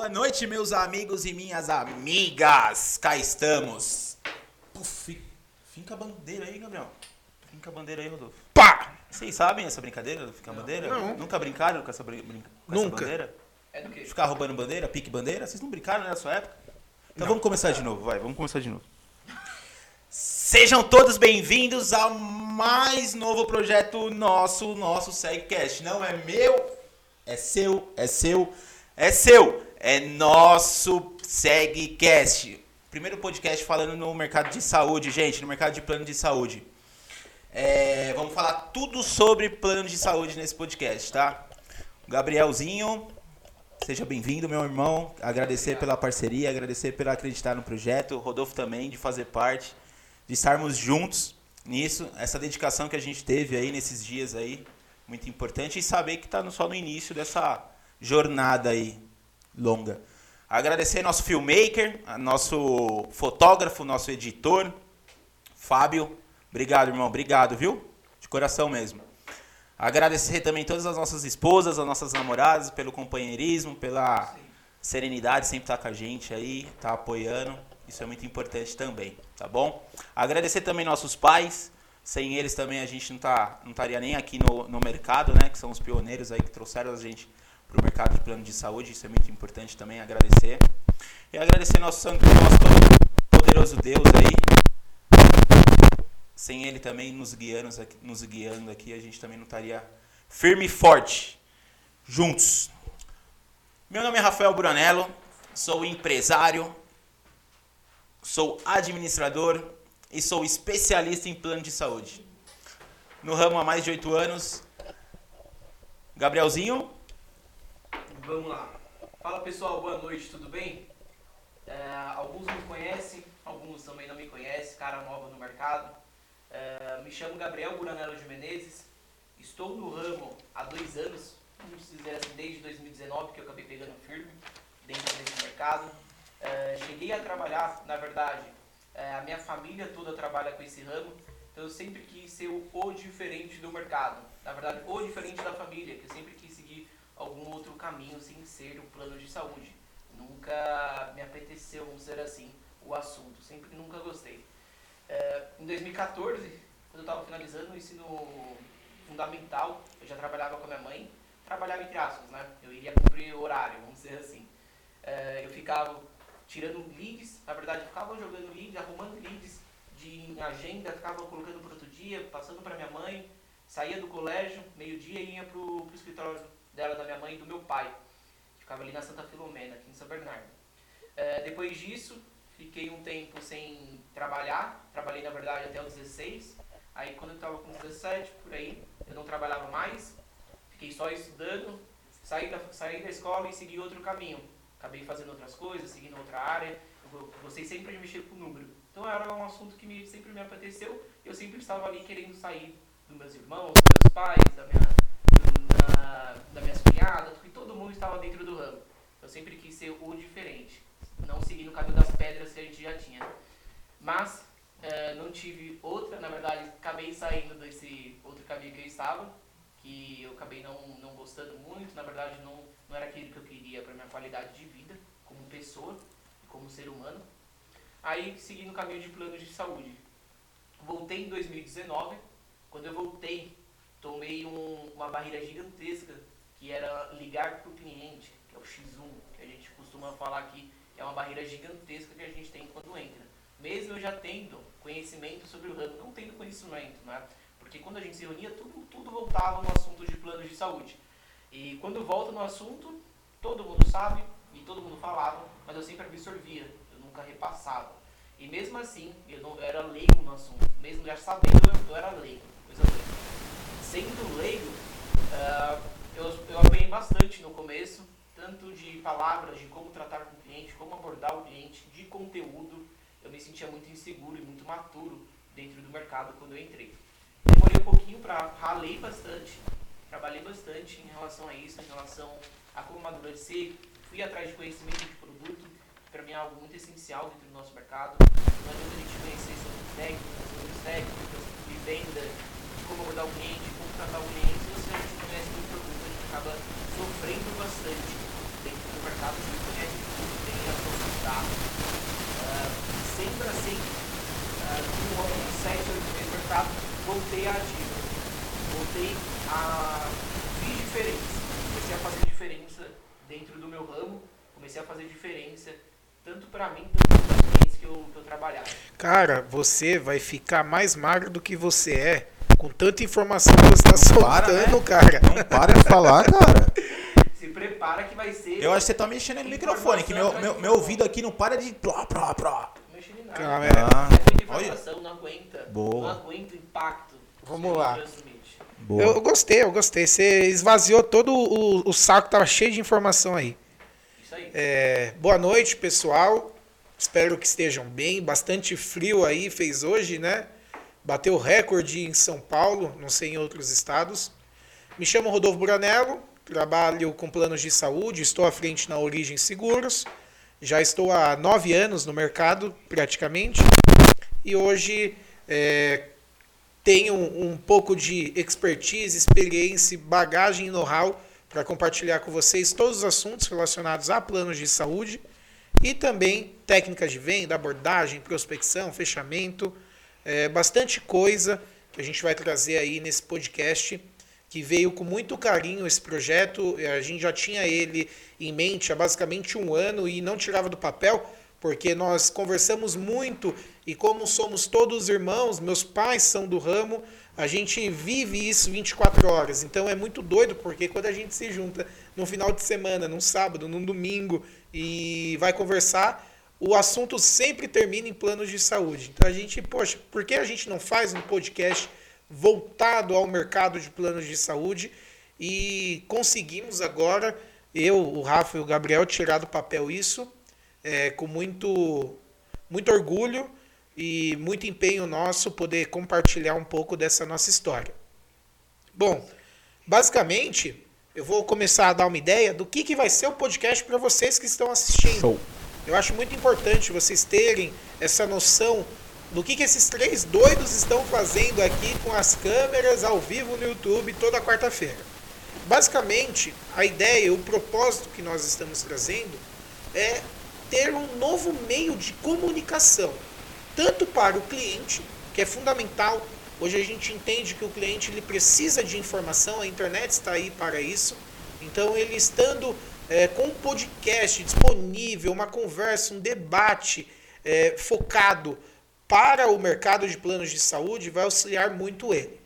Boa noite, meus amigos e minhas amigas. Cá estamos. Puf, finca a bandeira aí, Gabriel. Finca a bandeira aí, Rodolfo. Pá! Vocês sabem essa brincadeira do ficar bandeira? Não. Nunca brincaram com essa, brin- com Nunca. essa bandeira? É do quê? Ficar roubando bandeira, pique bandeira? Vocês não brincaram né, na sua época? Então vamos começar de novo, vai, vamos começar de novo. Sejam todos bem-vindos ao mais novo projeto nosso, nosso SegCast. Não é meu, é seu, é seu, é seu. É nosso SegCast. Primeiro podcast falando no mercado de saúde, gente, no mercado de plano de saúde. É, vamos falar tudo sobre plano de saúde nesse podcast, tá? Gabrielzinho, seja bem-vindo, meu irmão. Agradecer pela parceria, agradecer por acreditar no projeto. Rodolfo também, de fazer parte, de estarmos juntos nisso. Essa dedicação que a gente teve aí nesses dias aí, muito importante. E saber que está só no início dessa jornada aí longa. Agradecer nosso filmmaker, nosso fotógrafo, nosso editor, Fábio. Obrigado, irmão. Obrigado, viu? De coração mesmo. Agradecer também todas as nossas esposas, as nossas namoradas, pelo companheirismo, pela serenidade, sempre estar com a gente aí, tá apoiando. Isso é muito importante também, tá bom? Agradecer também nossos pais. Sem eles também a gente não, tá, não estaria nem aqui no, no mercado, né? Que são os pioneiros aí que trouxeram a gente para o mercado de plano de saúde. Isso é muito importante também, agradecer. E agradecer nosso santo, nosso poderoso Deus aí, sem ele também nos guiando, nos guiando aqui, a gente também não estaria firme e forte, juntos. Meu nome é Rafael Buranello, sou empresário, sou administrador e sou especialista em plano de saúde. No ramo há mais de oito anos. Gabrielzinho, Vamos lá. Fala pessoal, boa noite, tudo bem? É, alguns me conhecem, alguns também não me conhecem, cara nova no mercado. É, me chamo Gabriel Buranello de Menezes, estou no ramo há dois anos, vamos dizer assim, desde 2019 que eu acabei pegando firme dentro desse mercado. É, cheguei a trabalhar, na verdade, é, a minha família toda trabalha com esse ramo, então eu sempre quis ser o, o diferente do mercado. Na verdade, o diferente da família, que eu sempre quis algum outro caminho sem ser o plano de saúde. Nunca me apeteceu, vamos dizer assim, o assunto. Sempre nunca gostei. É, em 2014, quando eu estava finalizando o ensino fundamental, eu já trabalhava com a minha mãe. Trabalhava entre aspas, né? Eu iria cumprir horário, vamos dizer assim. É, eu ficava tirando leads, na verdade eu ficava jogando leads, arrumando leads de agenda, ficava colocando para outro dia, passando para minha mãe, saía do colégio, meio-dia e ia pro, pro escritório dela, da minha mãe e do meu pai. Ficava ali na Santa Filomena, aqui em São Bernardo. É, depois disso, fiquei um tempo sem trabalhar. Trabalhei, na verdade, até os 16. Aí, quando eu estava com 17, por aí, eu não trabalhava mais. Fiquei só estudando. Saí da, saí da escola e segui outro caminho. Acabei fazendo outras coisas, seguindo outra área. Eu gostei sempre de mexer com número. Então, era um assunto que me, sempre me apeteceu. Eu sempre estava ali querendo sair dos meus irmãos, dos meus pais, da minha, da, minhas cunhadas, porque todo mundo estava dentro do ramo. Eu sempre quis ser o diferente, não seguir no caminho das pedras que a gente já tinha. Mas eh, não tive outra, na verdade, acabei saindo desse outro caminho que eu estava, que eu acabei não, não gostando muito, na verdade não, não era aquilo que eu queria para minha qualidade de vida, como pessoa como ser humano. Aí segui no caminho de plano de saúde. Voltei em 2019, quando eu voltei tomei um- uma barreira gigantesca que era ligar para o cliente, que é o X1, que a gente costuma falar aqui, que é uma barreira gigantesca que a gente tem quando entra. Mesmo eu já tendo conhecimento sobre o ramo, não tendo conhecimento, né? Porque quando a gente se reunia, tudo, tudo voltava no assunto de planos de saúde. E quando volta no assunto, todo mundo sabe e todo mundo falava, mas eu sempre absorvia, eu nunca repassava. E mesmo assim, eu não eu era leigo no assunto, mesmo já sabendo, eu, era leigo, coisa leiga sendo leigo, ah, eu, eu apanhei bastante no começo, tanto de palavras, de como tratar com o cliente, como abordar o cliente, de conteúdo. Eu me sentia muito inseguro e muito maturo dentro do mercado quando eu entrei. Demorei um pouquinho para ralei bastante, trabalhei bastante em relação a isso, em relação a como amadurecer, fui atrás de conhecimento de produto, que para mim é algo muito essencial dentro do nosso mercado. Não adianta a gente conhecer sobre técnicas, sobre técnicas venda, de como abordar o cliente, como tratar o cliente, se você não conhece do produto, a gente acaba sofrendo bastante dentro do mercado se não conhece tá? Uh, sempre assim, uh, com uns 7, 8 meses mercado, voltei a ativa. Voltei a. fiz diferença. Comecei a fazer diferença dentro do meu ramo, comecei a fazer diferença tanto para mim, tanto para os clientes que eu, que eu trabalhava. Cara, você vai ficar mais magro do que você é com tanta informação que você está soltando, né? cara. Não para de falar, cara. Se prepara que vai ser. Eu acho que você tá mexendo no microfone, que meu, meu, meu ouvido aqui não para de. Plá, plá, plá. Não mexi em nada. Calma, é. Ah, É informação, não aguenta. Boa. Não aguenta o impacto. Vamos lá. Boa. Eu, eu gostei, eu gostei. Você esvaziou todo o, o saco, tava cheio de informação aí. Isso aí. É, boa noite, pessoal. Espero que estejam bem. Bastante frio aí fez hoje, né? Bateu recorde em São Paulo, não sei em outros estados. Me chamo Rodolfo Buranello, trabalho com planos de saúde, estou à frente na Origem Seguros. Já estou há nove anos no mercado, praticamente. E hoje é, tenho um pouco de expertise, experiência, bagagem e know-how para compartilhar com vocês todos os assuntos relacionados a planos de saúde e também técnicas de venda, abordagem, prospecção, fechamento, é, bastante coisa que a gente vai trazer aí nesse podcast que veio com muito carinho esse projeto. A gente já tinha ele em mente há basicamente um ano e não tirava do papel, porque nós conversamos muito e como somos todos irmãos, meus pais são do ramo, a gente vive isso 24 horas. Então é muito doido, porque quando a gente se junta no final de semana, num sábado, num domingo e vai conversar, o assunto sempre termina em planos de saúde. Então a gente, poxa, por que a gente não faz um podcast voltado ao mercado de planos de saúde? E conseguimos agora, eu, o Rafa e o Gabriel, tirar do papel isso é, com muito, muito orgulho e muito empenho nosso poder compartilhar um pouco dessa nossa história. Bom, basicamente, eu vou começar a dar uma ideia do que, que vai ser o podcast para vocês que estão assistindo. Show. Eu acho muito importante vocês terem essa noção do que, que esses três doidos estão fazendo aqui com as câmeras ao vivo no YouTube toda quarta-feira. Basicamente, a ideia, o propósito que nós estamos trazendo é ter um novo meio de comunicação, tanto para o cliente, que é fundamental. Hoje a gente entende que o cliente ele precisa de informação, a internet está aí para isso. Então, ele estando é, com um podcast disponível, uma conversa, um debate é, focado para o mercado de planos de saúde, vai auxiliar muito ele.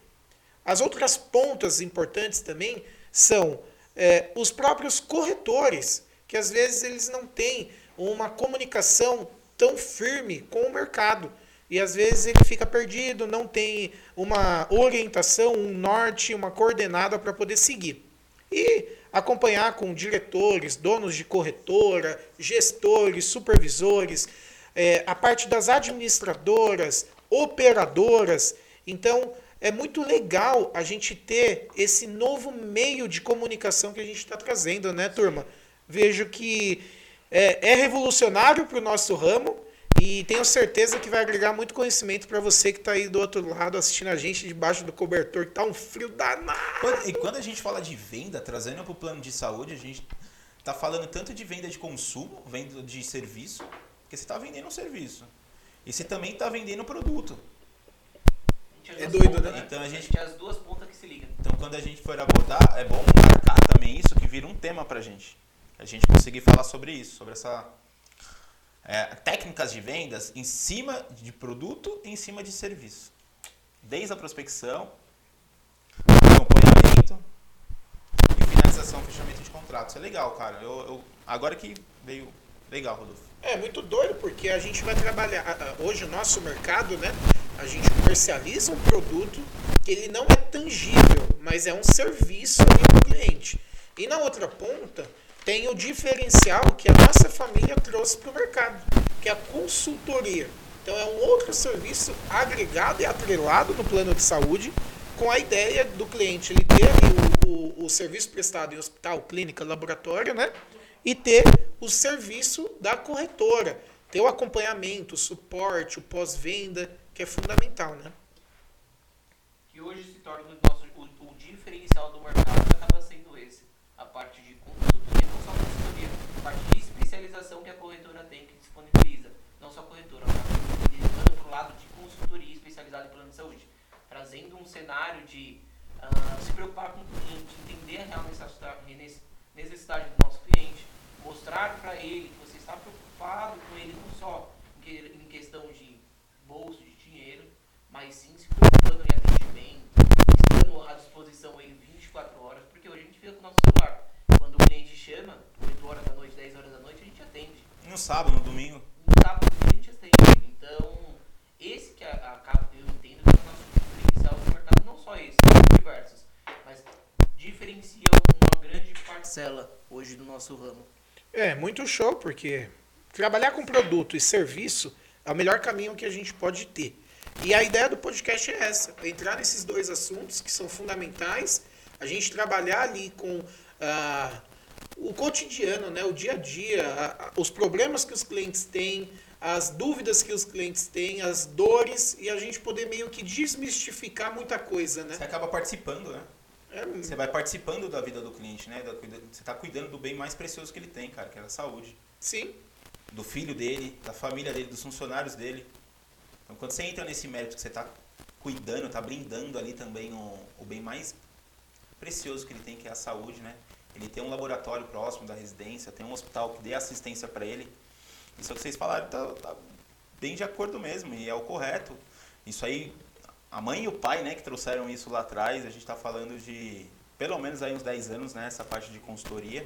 As outras pontas importantes também são é, os próprios corretores, que às vezes eles não têm uma comunicação tão firme com o mercado. E às vezes ele fica perdido, não tem uma orientação, um norte, uma coordenada para poder seguir. E acompanhar com diretores, donos de corretora, gestores, supervisores, é, a parte das administradoras, operadoras. Então, é muito legal a gente ter esse novo meio de comunicação que a gente está trazendo, né, turma? Vejo que é, é revolucionário para o nosso ramo e tenho certeza que vai agregar muito conhecimento para você que está aí do outro lado assistindo a gente debaixo do cobertor, que tá um frio danado. E quando a gente fala de venda, trazendo para o plano de saúde, a gente tá falando tanto de venda de consumo, venda de serviço, porque você está vendendo um serviço. E você também está vendendo um produto. É doido, pontas, né? Então a gente- tem as duas pontas que se ligam. Então quando a gente for abordar, é bom marcar também isso, que vira um tema pra gente. A gente conseguir falar sobre isso, sobre essa é, técnicas de vendas em cima de produto e em cima de serviço. Desde a prospecção, acompanhamento e finalização, fechamento de contrato. Isso é legal, cara. Eu, eu- agora que veio legal, Rodolfo. É muito doido porque a gente vai trabalhar hoje o nosso mercado, né? A gente comercializa um produto que ele não é tangível, mas é um serviço para o cliente. E na outra ponta tem o diferencial que a nossa família trouxe para o mercado, que é a consultoria. Então é um outro serviço agregado e atrelado no plano de saúde, com a ideia do cliente ele ter o, o, o serviço prestado em hospital, clínica, laboratório, né? E ter o serviço da corretora, ter o acompanhamento, o suporte, o pós-venda, que é fundamental, né? Hoje se torna o, nosso, o, o diferencial do mercado acaba sendo esse. A parte de consultoria, não só consultoria, a parte de especialização especialização que a corretora tem, que disponibiliza. Não só a corretora, mas levando para o lado de consultoria especializada em plano de saúde. Trazendo um cenário de ah, se preocupar com o cliente, entender a real necessidade, do nosso cliente, mostrar para ele que você está preocupado com ele não só em questão de bolso, de dinheiro, mas sim se preocupando em atendimento, estando à disposição ele 24 horas, porque hoje a gente fica com o nosso celular. Quando o cliente chama, 8 horas da noite, 10 horas da noite, a gente atende. No sábado, no domingo. No sábado, a gente atende. Então, esse que acaba, eu entendo que é o nosso diferencial no mercado, não só esse, diversos, mas diferencia uma grande parcela hoje do nosso ramo. É, muito show, porque trabalhar com produto e serviço é o melhor caminho que a gente pode ter. E a ideia do podcast é essa: é entrar nesses dois assuntos que são fundamentais, a gente trabalhar ali com ah, o cotidiano, né, o dia a dia, os problemas que os clientes têm, as dúvidas que os clientes têm, as dores, e a gente poder meio que desmistificar muita coisa. Né? Você acaba participando, né? É, você vai participando da vida do cliente, né? Você está cuidando do bem mais precioso que ele tem, cara, que é a saúde. Sim. Do filho dele, da família dele, dos funcionários dele. Então, quando você entra nesse mérito que você está cuidando, está brindando ali também o, o bem mais precioso que ele tem, que é a saúde, né? Ele tem um laboratório próximo da residência, tem um hospital que dê assistência para ele. Isso que vocês falaram, tá, tá bem de acordo mesmo, e é o correto. Isso aí a mãe e o pai, né, que trouxeram isso lá atrás, a gente está falando de pelo menos aí uns 10 anos, né, essa parte de consultoria.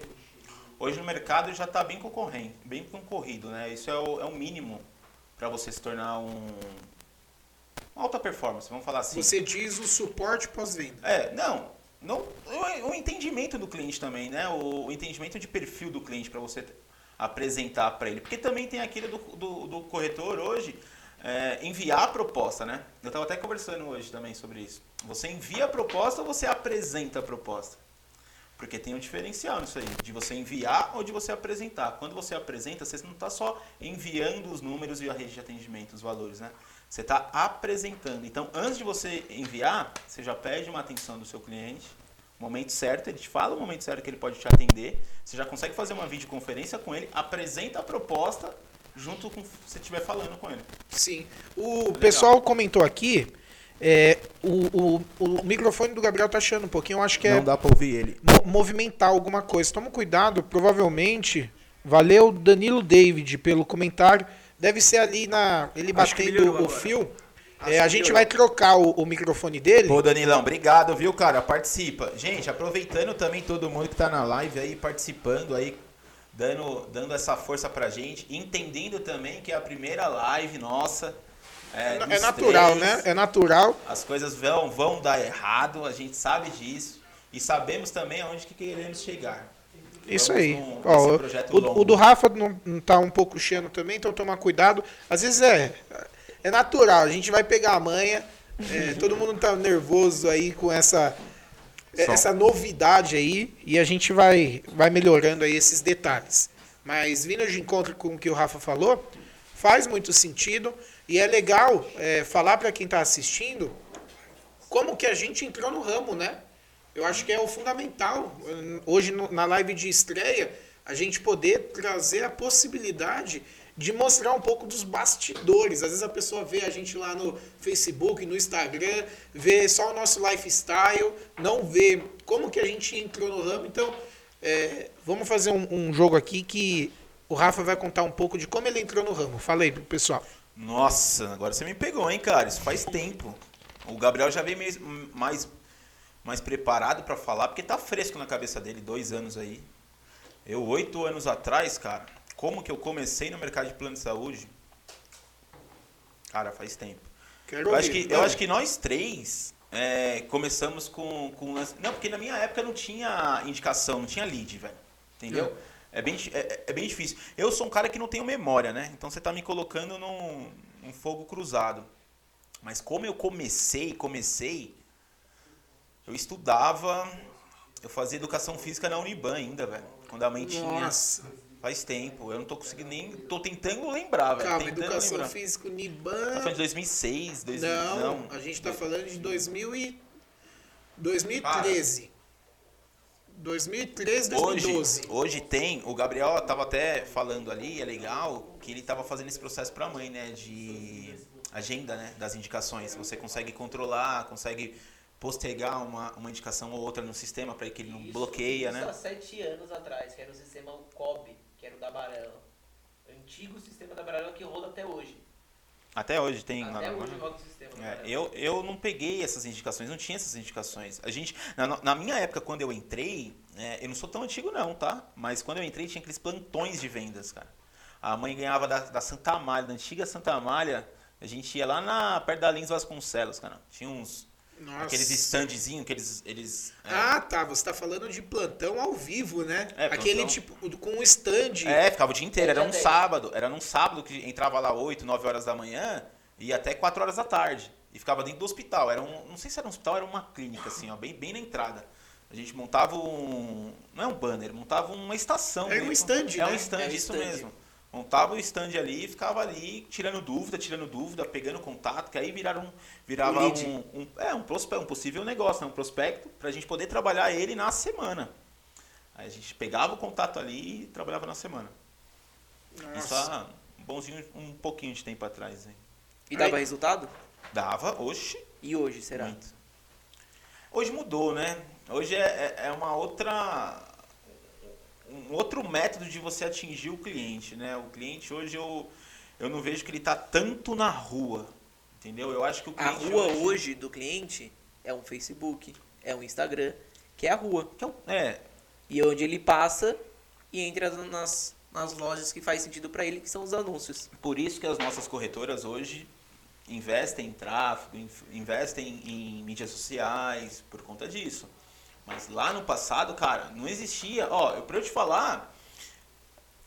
Hoje no mercado já está bem concorrente, bem concorrido, né? Isso é o, é o mínimo para você se tornar um uma alta performance, vamos falar assim. Você diz o suporte pós-venda. É, não, não, o, o, entendimento do cliente também, né? O, o entendimento de perfil do cliente para você apresentar para ele, porque também tem aquele do, do, do corretor hoje é, enviar a proposta, né? Eu estava até conversando hoje também sobre isso. Você envia a proposta ou você apresenta a proposta? Porque tem um diferencial nisso aí, de você enviar ou de você apresentar. Quando você apresenta, você não está só enviando os números e a rede de atendimento, os valores, né? Você está apresentando. Então, antes de você enviar, você já pede uma atenção do seu cliente, momento certo, ele te fala o momento certo que ele pode te atender, você já consegue fazer uma videoconferência com ele, apresenta a proposta junto com você estiver falando com ele. Sim. O Legal. pessoal comentou aqui. É, o, o, o microfone do Gabriel tá achando um pouquinho, eu acho que é. Não dá pra ouvir ele. Movimentar alguma coisa. Toma cuidado, provavelmente. Valeu, Danilo David, pelo comentário. Deve ser ali na. Ele acho batendo o fio. É, a gente vai trocar o, o, microfone dele. Pô, Danilão, obrigado, viu, cara? Participa. Gente, aproveitando também todo mundo que tá na live aí, participando aí, dando, dando essa força pra gente, entendendo também que é a primeira live nossa. É, é, é natural, três, né? É natural. As coisas vão, vão dar errado, a gente sabe disso. E sabemos também aonde que queremos chegar. Isso Vamos aí. Ó, o, o, do Rafa não, não tá um pouco cheio também, então tomar cuidado. Às vezes é, é natural, a gente vai pegar a manha. É, todo mundo tá nervoso aí com essa essa novidade aí e a gente vai, vai melhorando aí esses detalhes. Mas vindo de encontro com o que o Rafa falou, faz muito sentido e é legal é, falar para quem está assistindo como que a gente entrou no ramo, né? Eu acho que é o fundamental. Hoje, na live de estreia, a gente poder trazer a possibilidade de mostrar um pouco dos bastidores. Às vezes a pessoa vê a gente lá no Facebook, no Instagram, vê só o nosso lifestyle, não vê como que a gente entrou no ramo. Então, é, vamos fazer um, um, jogo aqui que o Rafa vai contar um pouco de como ele entrou no ramo. Fala aí pro pessoal. Nossa, agora você me pegou, hein, cara? Isso faz tempo. O Gabriel já veio mais, mais preparado para falar, porque tá fresco na cabeça dele, dois anos aí. Eu, oito anos atrás, cara, como que eu comecei no mercado de plano de saúde? Cara, faz tempo. Quero eu, acho que, eu acho que nós três é, começamos com, com. Não, porque na minha época não tinha indicação, não tinha lead, velho. Entendeu? É. é bem, é, é, bem difícil. Eu sou um cara que não tenho memória, né? Então você tá me colocando num, num fogo cruzado. Mas como eu comecei, comecei, eu estudava, eu fazia educação física na Uniban ainda, velho. Quando a mãe Nossa. tinha. Faz tempo. Eu não tô conseguindo nem. tô tentando lembrar, velho. Calma, tentando educação lembrar. física, Niban. Tá falando de 2006, 2000, não, não, a gente tá falando de 2000 e... 2013. 2013, Hoje, 2012. hoje tem, o Gabriel tava até falando ali, é legal, que ele tava fazendo esse processo pra mãe, né? De agenda, né? Das indicações. Você consegue controlar, consegue postergar uma, uma indicação ou outra no sistema para que ele não Isso- bloqueia, isso né? há sete anos atrás, que era o sistema COB, era o da Barela. Antigo sistema da Barela que roda até hoje. Até hoje tem. até na- hoje roda o sistema É, eu, eu não peguei essas indicações, não tinha essas indicações. A gente, na, na minha época, quando eu entrei, né, eu não sou tão antigo não, tá? Mas quando eu entrei tinha aqueles plantões de vendas, cara. A mãe ganhava da, da Santa Amália, da antiga Santa Amália, a gente ia lá na, perto da Lins Vasconcelos, cara. Tinha uns, Nossa. aqueles standzinhos que eles... eles é, Ah, tá. Você tá falando de plantão ao vivo, né? É, Aquele tipo, com um stand. É, ficava o dia inteiro. Era um sábado. Era num sábado que entrava lá 8, 9 horas da manhã e até 4 horas da tarde. E ficava dentro do hospital. Era um, não sei se era um hospital, era uma clínica, assim, ó, bem, bem na entrada. A gente montava um. Não é um banner, montava uma estação. Era um mesmo. stand, É um né? stand, É um isso stand. mesmo. Montava o stand ali e ficava ali tirando dúvida, tirando dúvida, pegando contato, que aí viraram, virava Um um, um, é, um, prospecto, um possível negócio, né? um prospecto, pra gente poder trabalhar ele na semana. Aí a gente pegava o contato ali e trabalhava na semana. Isso Nossa. há um bonzinho, um pouquinho de tempo atrás. Hein? E dava Aí- resultado? Dava, oxe, E hoje, será? muito. Hoje mudou, né? Hoje é, é- é uma outra. Um outro método de você atingir o cliente, né? O cliente hoje eu, eu não vejo que ele tá tanto na rua. Entendeu? Eu acho que o A rua hoje do cliente é um Facebook, é um Instagram, que é a rua. que é um- É, E onde ele passa e entra nas, nas lojas que faz sentido pra ele, que são os anúncios. Por isso que as nossas corretoras hoje investem em tráfego, in- investem em mídias sociais, por conta disso. Mas lá no passado, cara, não existia. Ó, eu, pra eu te falar,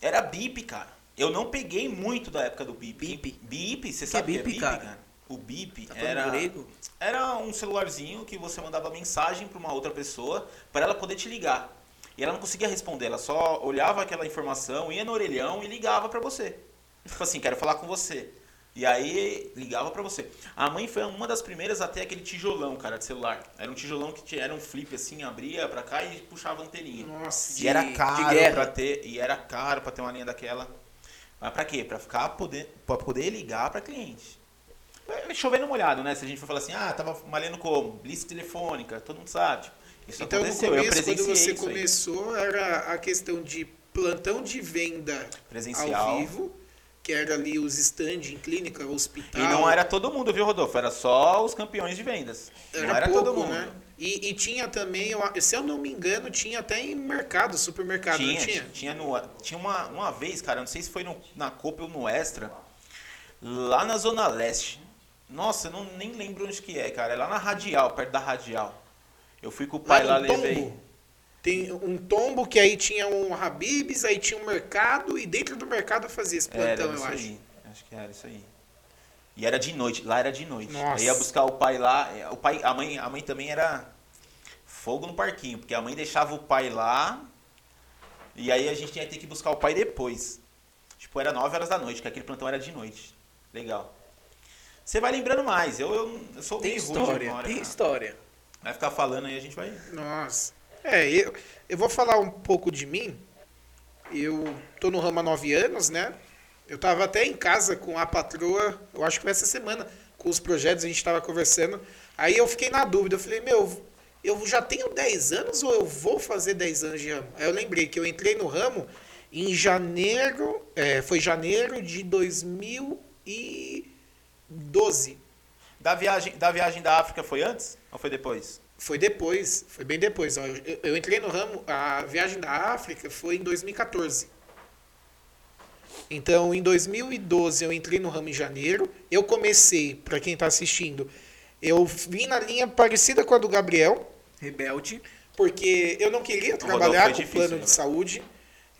era BIP, cara. Eu não peguei muito da época do BIP. Bip? BIP, você Que sabe é o que é bip, BIP, cara? cara? O BIP Tá era, grego? era um celularzinho que você mandava mensagem para uma outra pessoa para ela poder te ligar. E ela não conseguia responder, ela só olhava aquela informação, ia no orelhão e ligava para você. Tipo assim, quero falar com você. E aí ligava para você. A mãe foi uma das primeiras a ter aquele tijolão, cara, de celular. Era um tijolão que tinha, era um flip assim, abria para cá e puxava a anteninha. Nossa. E era caro para ter, e era caro para ter uma linha daquela. Mas para quê? Para ficar poder, para poder ligar para cliente. Chovendo molhado, né? Se a gente for falar assim, ah, tava malhando como? Lista telefônica, todo mundo sabe. Tipo, Isso Então, no aconteceu, eu começo, quando você isso aí. começou, era a questão de plantão de venda Presencial. ao vivo, que era ali os stand em clínica, hospital. E não era todo mundo, viu, Rodolfo? Era só os campeões de vendas. Era, não era pouco, todo mundo. né? E, e tinha também, se eu não me engano, tinha até em mercado, supermercado, Tinha, não tinha? tinha, no, tinha uma, uma vez, cara, não sei se foi no- na Copa ou no Extra, lá na Zona Leste. Nossa, eu não, nem lembro onde que é, cara. É lá na Radial, perto da Radial. Eu fui com o pai lá, no levei. tombo. Tem um tombo que aí tinha um Habibs, aí tinha um mercado, e dentro do mercado fazia esse Era plantão, eu isso acho. aí. Acho que era isso aí. E era de noite, lá era de noite. Nossa. Aí ia buscar o pai lá, é, o pai, a mãe, a mãe também era fogo no parquinho, porque a mãe deixava o pai lá e aí a gente tinha que ter que buscar o pai depois. Tipo, era 9 horas da noite, que aquele plantão era de noite. Legal. Você vai lembrando mais. Eu, eu, eu sou Tem meio ruim de história, memória, tem cara. história. Vai ficar falando aí, a gente vai. Nossa. É, eu, eu vou falar um pouco de mim. Eu tô no ramo há nove anos, né? Eu tava até em casa com a patroa, eu acho que foi essa semana, com os projetos, a gente tava conversando. Aí eu fiquei na dúvida, eu falei, meu, eu já tenho 10 anos ou eu vou fazer 10 anos de ramo? Aí eu lembrei que eu entrei no ramo em janeiro, é, foi janeiro de 2012. Da viagem, da viagem da África foi antes ou foi depois? Foi depois, foi bem depois. ó. Eu, eu entrei no ramo, a viagem da África foi em 2014. Então, em 2012, eu entrei no ramo em janeiro. Eu comecei, para quem está assistindo, eu vim na linha parecida com a do Gabriel, Rebelde. porque eu não queria trabalhar foi com difícil, plano né? de saúde.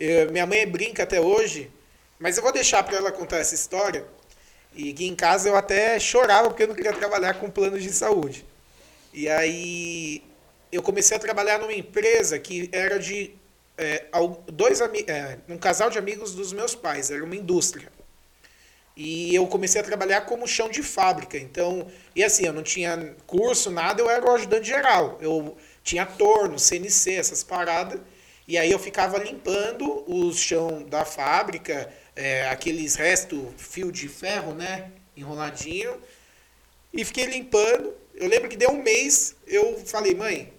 Eh, minha mãe brinca até hoje, mas eu vou deixar para ela contar essa história. E que em casa eu até chorava porque eu não queria trabalhar com plano de saúde. E aí eu comecei a trabalhar numa empresa que era de é, dois é, um casal de amigos dos meus pais, era uma indústria. E eu comecei a trabalhar como chão de fábrica. Então, e assim, eu não tinha curso, nada, eu era o ajudante geral. Eu Tinha torno, CNC, essas paradas. E aí eu ficava limpando o chão da fábrica, é, aqueles restos, fio de ferro, né? Enroladinho. E fiquei limpando. Eu lembro que deu um mês, eu falei, mãe,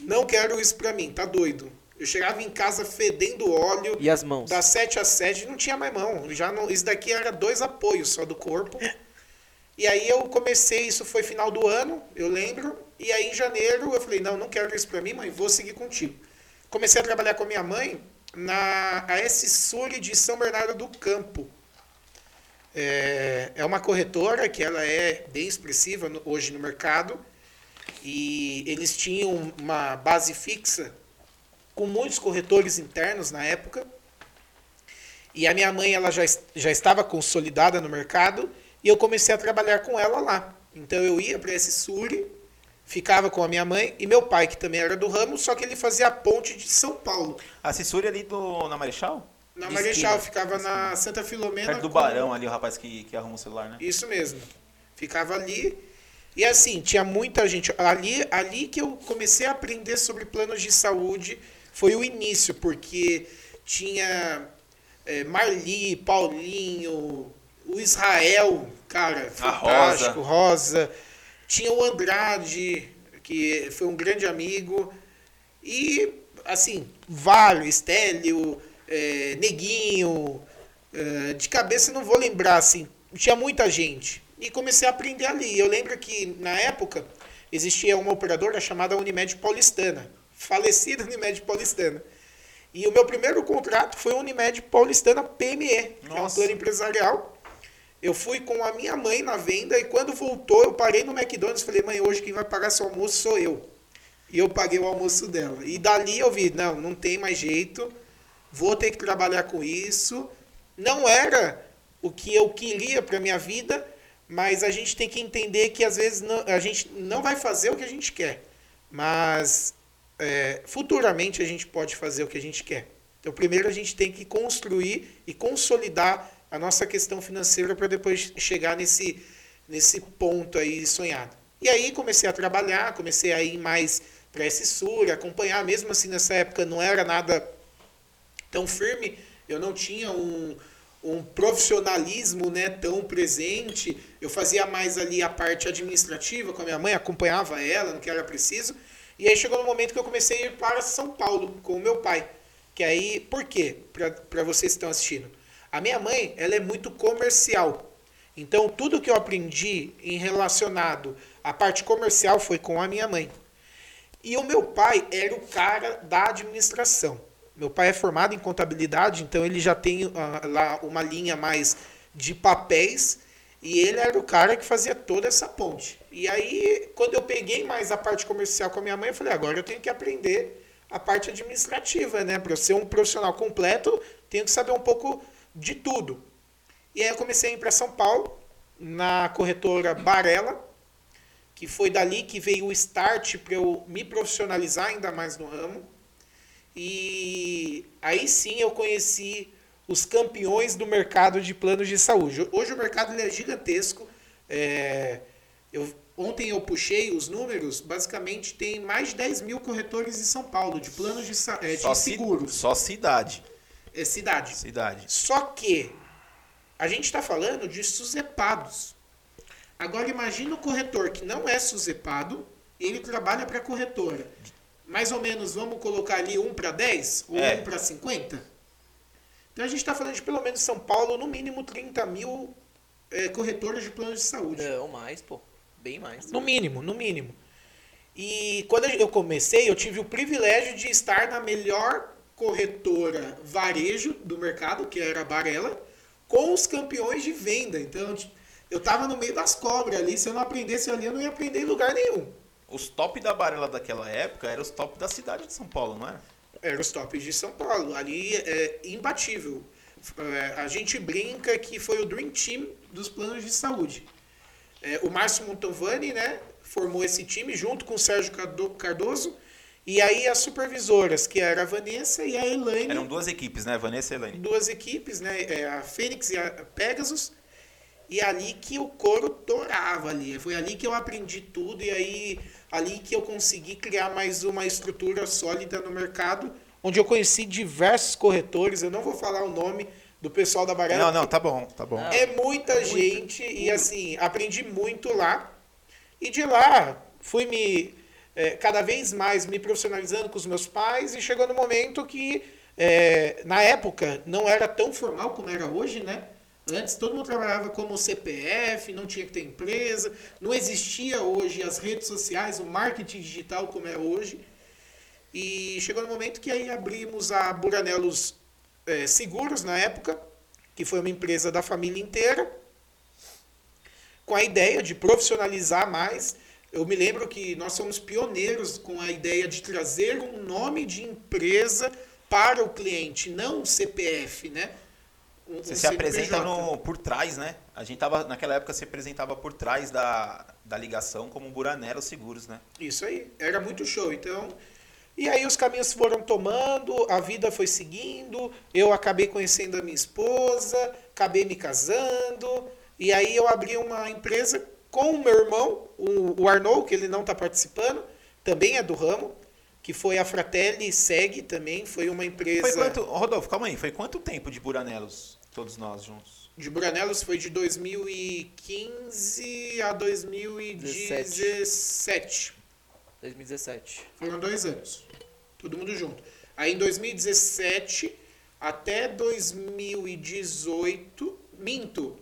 não quero isso pra mim, tá doido. Eu chegava em casa fedendo óleo. E as mãos? Das 7 às 7 não tinha mais mão. Já não, isso daqui era dois apoios só do corpo. E aí eu comecei, isso foi final do ano, eu lembro. E aí em janeiro eu falei, não, não quero isso pra mim, mãe, vou seguir contigo. Comecei a trabalhar com a minha mãe na AS Sul de São Bernardo do Campo. É, é uma corretora que ela é bem expressiva no, hoje no mercado. E eles tinham uma base fixa com muitos corretores internos na época. E a minha mãe ela já, já estava consolidada no mercado e eu comecei a trabalhar com ela lá. Então eu ia para esse Suri, ficava com a minha mãe e meu pai, que também era do ramo, só que ele fazia a ponte de São Paulo. A Cissuri ali do, na Marechal? Na Marechal, ficava na Santa Filomena. Perto do com... Barão ali, o rapaz que, que arruma o celular, né? Isso mesmo. Ficava ali. E assim, tinha muita gente. Ali, ali que eu comecei a aprender sobre planos de saúde foi o início, porque tinha é, Marli, Paulinho, o Israel, cara, fantástico, Rosa. Rosa. Tinha o Andrade, que foi um grande amigo. E, assim, Valo, Estélio, é, Neguinho. É, de cabeça não vou lembrar, assim. Tinha muita gente. E comecei a aprender ali. Eu lembro que, na época, existia uma operadora chamada Unimed Paulistana. Falecida Unimed Paulistana. E o meu primeiro contrato foi Unimed Paulistana PME, que é um plano empresarial. Eu fui com a minha mãe na venda e quando voltou, eu parei no McDonald's e falei, mãe, hoje quem vai pagar seu almoço sou eu. E eu paguei o almoço dela. E dali eu vi, não, não tem mais jeito, vou ter que trabalhar com isso. Não era o que eu queria para minha vida, mas a gente tem que entender que às vezes não, a gente não vai fazer o que a gente quer, mas é, futuramente a gente pode fazer o que a gente quer. Então, primeiro a gente tem que construir e consolidar a nossa questão financeira para depois chegar nesse, nesse ponto aí sonhado. E aí comecei a trabalhar, comecei a ir mais para esse sur, acompanhar, mesmo assim nessa época não era nada tão firme, eu não tinha um, um profissionalismo né, tão presente, eu fazia mais ali a parte administrativa com a minha mãe, acompanhava ela no que era preciso, e aí chegou no momento que eu comecei a ir para São Paulo com o meu pai. Que aí, por quê? Para vocês que estão assistindo. A minha mãe, ela é muito comercial. Então, tudo que eu aprendi em relacionado à parte comercial foi com a minha mãe. E o meu pai era o cara da administração. Meu pai é formado em contabilidade, então ele já tem uh, lá uma linha mais de papéis e ele era o cara que fazia toda essa ponte. E aí, quando eu peguei mais a parte comercial com a minha mãe, eu falei: agora eu tenho que aprender a parte administrativa, né? Para eu ser um profissional completo, tenho que saber um pouco de tudo. E aí eu comecei a ir para São Paulo, na corretora Barella, que foi dali que veio o start para eu me profissionalizar ainda mais no ramo. E aí sim eu conheci os campeões do mercado de planos de saúde. Hoje o mercado é gigantesco. É, eu, ontem eu puxei os números, basicamente tem mais de 10 mil corretores em São Paulo, de planos de, é, de seguros. Só cidade. É cidade. Cidade. Só que a gente está falando de susepados. Agora imagina o corretor que não é susepado, ele trabalha para a corretora. Mais ou menos, vamos colocar ali 1 para 10 ou é. 1 para 50? Então a gente está falando de pelo menos São Paulo, no mínimo 30 mil é, corretores de planos de saúde. É, ou mais, pô. Bem mais. No mínimo, no mínimo. E quando eu comecei, eu tive o privilégio de estar na melhor corretora varejo do mercado, que era a Barella, com os campeões de venda. Então, eu tava no meio das cobras ali. Se eu não aprendesse ali, eu não ia aprender em lugar nenhum. Os top da Barella daquela época eram os top da cidade de São Paulo, não era? Eram os tops de São Paulo. Ali é imbatível. É, a gente brinca que foi o Dream Team dos planos de saúde. É, o Márcio Montovani, né, formou esse time junto com o Sérgio Cardoso e aí as supervisoras, que era a Vanessa e a Elaine. Eram duas equipes, né? Vanessa e Elaine. Duas equipes, né? É, a Fênix e a Pegasus. E ali que o couro torava ali. Foi ali que eu aprendi tudo. E aí ali que eu consegui criar mais uma estrutura sólida no mercado, onde eu conheci diversos corretores, eu não vou falar o nome do pessoal da Varela. Não, não, tá bom, tá bom. É muita gente e assim, aprendi muito lá. E de lá fui me eh, cada vez mais me profissionalizando com os meus pais e chegou no momento que eh, na época não era tão formal como era hoje, né? Antes todo mundo trabalhava como CPF, não tinha que ter empresa, não existia hoje as redes sociais, o marketing digital como é hoje. E chegou no momento que aí abrimos a Buranelos eh, Seguros na época, que foi uma empresa da família inteira, com a ideia de profissionalizar mais. Eu me lembro que nós somos pioneiros com a ideia de trazer um nome de empresa para o cliente, não um CPF, né? Um- Você um se apresenta CNPJ. no, por trás, né? A gente tava, naquela época, se apresentava por trás da, da ligação como Buranero Seguros, né? Isso aí, era muito show. Então, e aí os caminhos foram tomando, a vida foi seguindo, eu acabei conhecendo a minha esposa, acabei me casando, e aí eu abri uma empresa com o meu irmão, o, o Arnold, que ele não está participando, também é do ramo, que foi a Fratelli Seg também, foi uma empresa Foi quanto, Rodolfo, calma aí, foi quanto tempo de Buranelos, todos nós juntos? de Buranelos, foi de 2015 a 2017. 2017. Foram dois anos. Todo mundo junto. Aí em 2017 até 2018. Minto.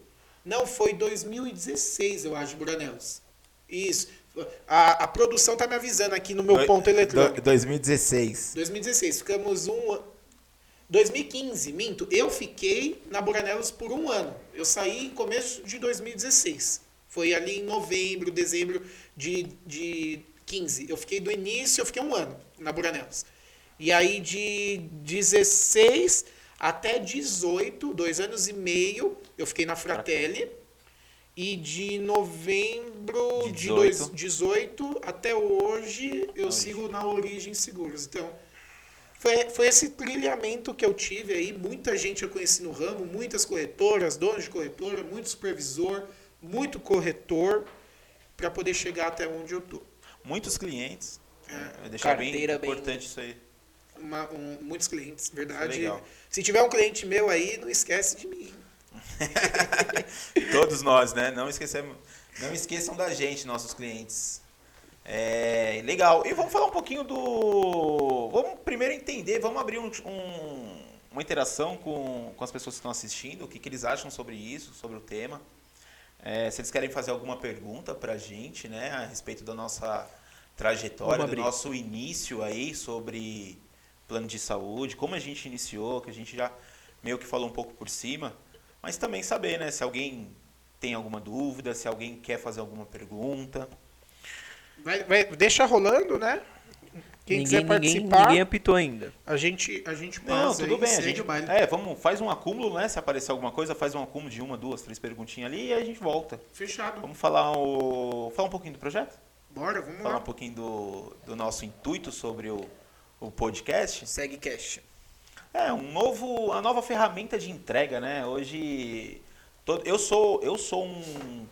Não, foi 2016, eu acho, Buranelos. Isso. A, a produção tá me avisando aqui no meu ponto eletrônico. 2016. 2016. Ficamos um. an- 2015, minto. Eu fiquei na Buranelos por um ano. Eu saí em começo de 2016. Foi ali em novembro, dezembro de, de 15. Eu fiquei do início, eu fiquei um ano na Buranelos. E aí de 16 até 18, dois anos e meio, eu fiquei na Fratelli. E de novembro De de dois- 18. 18 até hoje eu sigo na Origem Seguros. Então, foi, foi esse trilhamento que eu tive aí. Muita gente eu conheci no ramo, muitas corretoras, donos de corretora, muito supervisor, muito corretor, para poder chegar até onde eu tô. Muitos clientes. É. Deixar bem Carteira bem- importante isso aí. Uma- um- muitos clientes, verdade. legal. Se tiver um cliente meu aí, não esquece de mim. Todos nós, né? Não esquecemos, não esqueçam da gente, nossos clientes. É, legal. E vamos falar um pouquinho do. Vamos primeiro entender, vamos abrir um- um- uma interação com, com as pessoas que estão assistindo, o que, que eles acham sobre isso, sobre o tema. É, se eles querem fazer alguma pergunta pra gente, né, a respeito da nossa trajetória, do nosso início aí sobre plano de saúde, como a gente iniciou, que a gente já meio que falou um pouco por cima, mas também saber, né, se alguém tem alguma dúvida, se alguém quer fazer alguma pergunta. Vai, vai- deixa rolando, né? Quem ninguém, quiser ninguém, participar, ninguém apitou ainda. a gente, a gente passa Não, tudo aí, bem, a gente é, vamos, faz um acúmulo, né, se aparecer alguma coisa, faz um acúmulo de uma, duas, três perguntinhas ali e aí a gente volta. Fechado. Vamos falar o falar um pouquinho do projeto? Bora, vamos Falar um lá. pouquinho do, do nosso intuito sobre o, o podcast. Segue cash. É, um novo, a nova ferramenta de entrega, né? Hoje, todo, eu sou, eu sou um,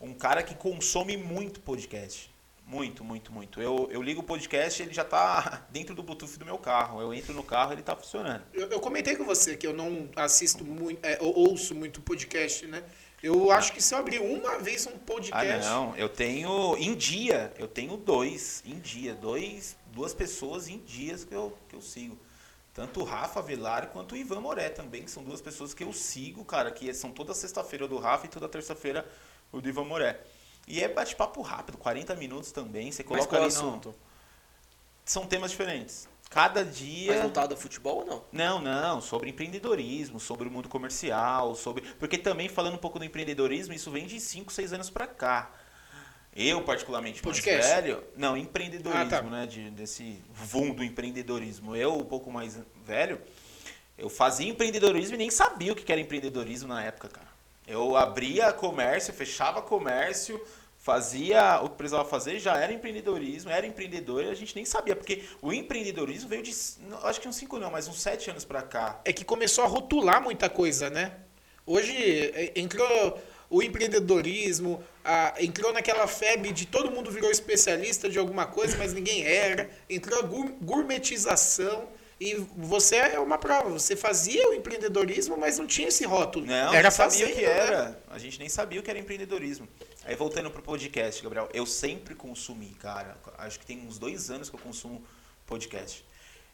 um cara que consome muito podcast. Muito, muito, muito. Eu, eu ligo o podcast ele já tá dentro do Bluetooth do meu carro. Eu entro no carro ele tá funcionando. Eu, eu comentei com você que eu não assisto muito, é, ouço muito podcast, né? Eu acho que se eu abrir uma vez um Ah, podcast. não. Eu tenho, em dia, eu tenho dois, em dia. Dois, duas pessoas em dias que eu, que eu sigo. Tanto o Rafa Velar quanto o Ivan Moré também, que são duas pessoas que eu sigo, cara, que são toda sexta-feira o do Rafa e toda terça-feira o do Ivan Moré. E é bate-papo rápido, 40 minutos também. Você Mas coloca qual é o ali no... assunto? São temas diferentes. Cada dia. Mais voltado ao futebol ou não? Não, não, sobre empreendedorismo, sobre o mundo comercial, sobre. Porque também falando um pouco do empreendedorismo, isso vem de 5, 6 anos pra cá. Eu, particularmente, mais Podcast? velho. Não, empreendedorismo, Ah, tá. né? De, desse boom do empreendedorismo. Eu, um pouco mais velho, eu fazia empreendedorismo e nem sabia o que era empreendedorismo na época, cara. Eu abria comércio, fechava comércio, fazia o que precisava fazer, já era empreendedorismo, era empreendedor e a gente nem sabia, porque o empreendedorismo veio de, acho que uns 5 não, mas uns 7 anos pra cá. É que começou a rotular muita coisa, né? Hoje é, entrou o empreendedorismo, a- entrou naquela febre de todo mundo virou especialista de alguma coisa, mas ninguém era. Entrou a gourmetização. E você é uma prova. Você fazia o empreendedorismo, mas não tinha esse rótulo. Não, era sabia fazenda, que né? era. A gente nem sabia o que era empreendedorismo. Aí voltando pro podcast, Gabriel, eu sempre consumi, cara. Acho que tem uns dois anos que eu consumo podcast.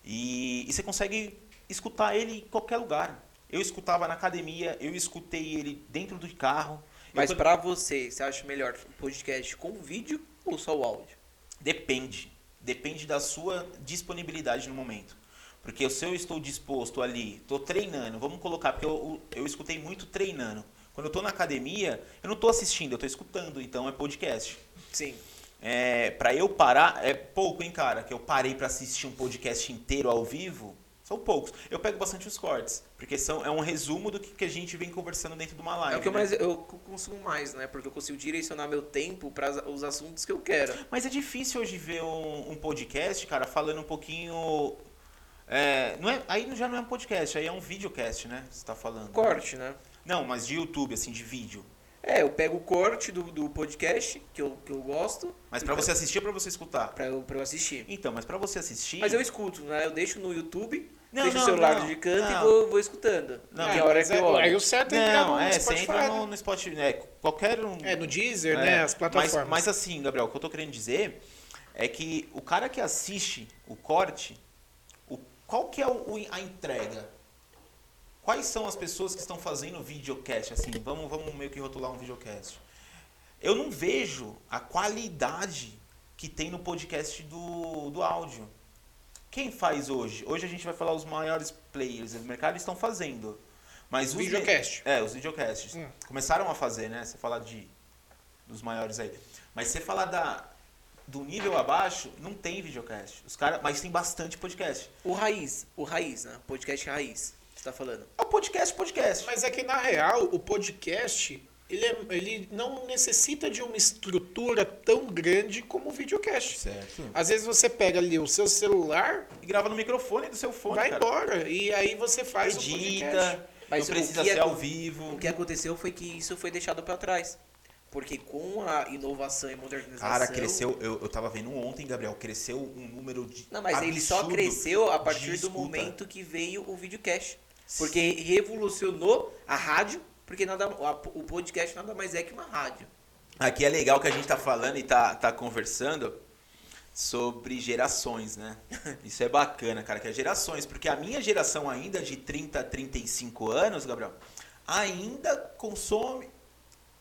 E, e você consegue escutar ele em qualquer lugar. Eu escutava na academia, eu escutei ele dentro do carro. Mas eu, pra você, você acha melhor podcast com vídeo ou só o áudio? Depende. Depende da sua disponibilidade no momento. Porque se eu estou disposto ali, estou treinando, vamos colocar, porque eu, eu escutei muito treinando. Quando eu estou na academia, eu não estou assistindo, eu estou escutando, então é podcast. Sim. É, para eu parar, é pouco, hein, cara, que eu parei para assistir um podcast inteiro ao vivo, são poucos. Eu pego bastante os cortes, porque são, é um resumo do que, que a gente vem conversando dentro de uma live. É o que eu né? mais eu consumo mais, né? Porque eu consigo direcionar meu tempo para os assuntos que eu quero. Mas é difícil hoje ver um, um podcast, cara, falando um pouquinho. é, não é, aí já não é um podcast, aí é um videocast, né? Você tá falando. Corte, né? Não, mas de YouTube, assim, de vídeo. É, eu pego o corte do, do podcast que eu, que eu gosto Mas pra você assistir ou pra você escutar? pra eu, pra eu assistir. Então, mas pra você assistir. Mas eu escuto, né? Eu deixo no YouTube, Não, deixo não, o celular não, de canto não. e vou, vou escutando. Não, Tem É, hora mas que é- eu olho. Aí o certo é entrar Não, no é, você Spotify, entra no, né? no Spotify, é, qualquer um. É, no Deezer, É, né? As Mas, plataformas. mas assim, Gabriel, o que eu tô querendo dizer é que o cara que assiste o corte, o, qual que é o- a entrega? Quais são as pessoas que estão fazendo videocast? Assim, vamos, vamos meio que rotular um videocast. Eu não vejo a qualidade que tem no podcast do, do áudio. Quem faz hoje? Hoje a gente vai falar os maiores players do mercado estão fazendo. Mas os Videocast. É, os videocasts. Hum. Começaram a fazer, né? Você falar de dos maiores aí. Mas você falar da do nível abaixo, não tem videocast. Os cara, mas tem bastante podcast. O Raiz, o Raiz, né? Podcast Raiz, tá falando. É o podcast, podcast. Mas é que na real, o podcast, ele, é- ele não necessita de uma estrutura tão grande como o videocast. Certo. Às vezes você pega ali o seu celular, E grava no microfone do seu fone, vai cara. embora. E aí você faz o podcast. Edita, Mas não precisa ser ao vivo. O que aconteceu foi que isso foi deixado pra trás. Porque com a inovação e modernização. Cara, cresceu. Eu, eu tava vendo ontem, Gabriel, cresceu um número de. Não, mas ele só cresceu a partir do momento que veio o videocast. Porque revolucionou a rádio, porque nada, o podcast nada mais é que uma rádio. Aqui é legal que a gente tá falando e tá, tá conversando sobre gerações, né? Isso é bacana, cara, que é gerações, porque a minha geração ainda de 30 a 35 anos, Gabriel, ainda consome,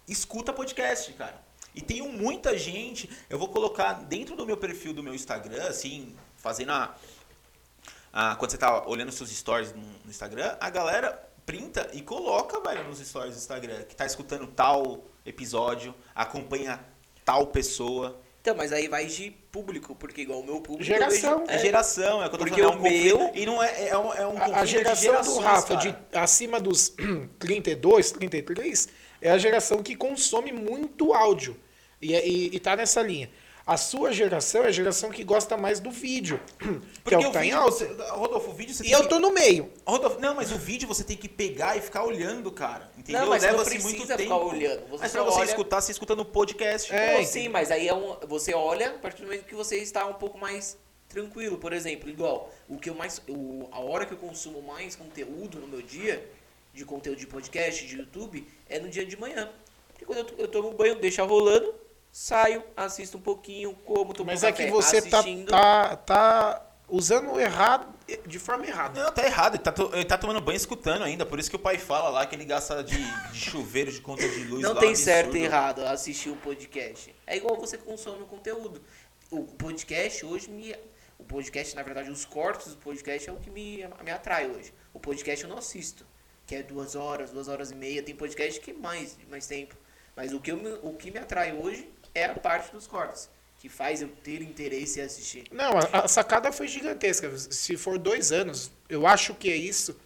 escuta podcast, cara. E tem muita gente, eu vou colocar dentro do meu perfil do meu Instagram, assim, fazendo a, a quando você tá olhando seus stories no, Instagram, a galera printa e coloca, velho, nos stories do Instagram, que tá escutando tal episódio, acompanha tal pessoa. Então, mas aí vai de público, porque igual o meu público. Geração. vejo- É, geração, é o que eu tô falando, é um o meu- E não é, é um, é um A, geração do Rafa, cara. de acima dos 32, 33, é a geração que consome muito áudio. E, é- e, e tá nessa linha. A sua geração é a geração que gosta mais do vídeo. que é Porque o o que tá em vídeo, alta. você, Rodolfo, o vídeo você E tem eu que- tô no meio. Rodolfo, não, mas o vídeo você tem que pegar e ficar olhando, cara. Entendeu? Não, mas Leva-se precisa muito ficar tempo. olhando. Você mas pra você olha- escutar, você escuta no podcast. É, Não, sim, mas aí é um, você olha a partir do momento que você está um pouco mais tranquilo. Por exemplo, igual, o que eu mais. O, a hora que eu consumo mais conteúdo no meu dia, de conteúdo de podcast, de YouTube, é no dia de manhã. Porque quando eu, eu tomo banho, deixa rolando, saio, assisto um pouquinho, como, tomo Mas um é café, que você tá, assistindo. tá, tá usando errado, de forma errada. Não, tá errado. Ele tá, to- ele tá tomando banho escutando ainda. Por isso que o pai fala lá que ele gasta de, de chuveiro, de conta de luz. Não lá, tem absurdo. certo e errado assistir um podcast. É igual você consome o conteúdo. O podcast hoje me. O podcast, na verdade, os cortes do podcast é o que me, me atrai hoje. O podcast eu não assisto. Que é duas horas, duas horas e meia. Tem podcast que é mais, mais tempo. Mas o que, eu, o que me atrai hoje é a parte dos cortes. Que faz eu ter interesse em assistir. Não, a, a sacada foi gigantesca. Se for dois anos, eu acho que é isso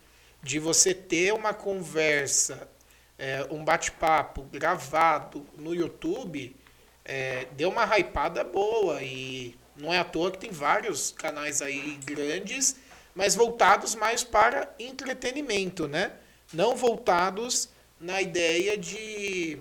de você ter uma conversa, é, um bate-papo gravado no YouTube, é, deu uma hypada boa. E não é à toa que tem vários canais aí grandes, mas voltados mais para entretenimento, né? Não voltados na ideia de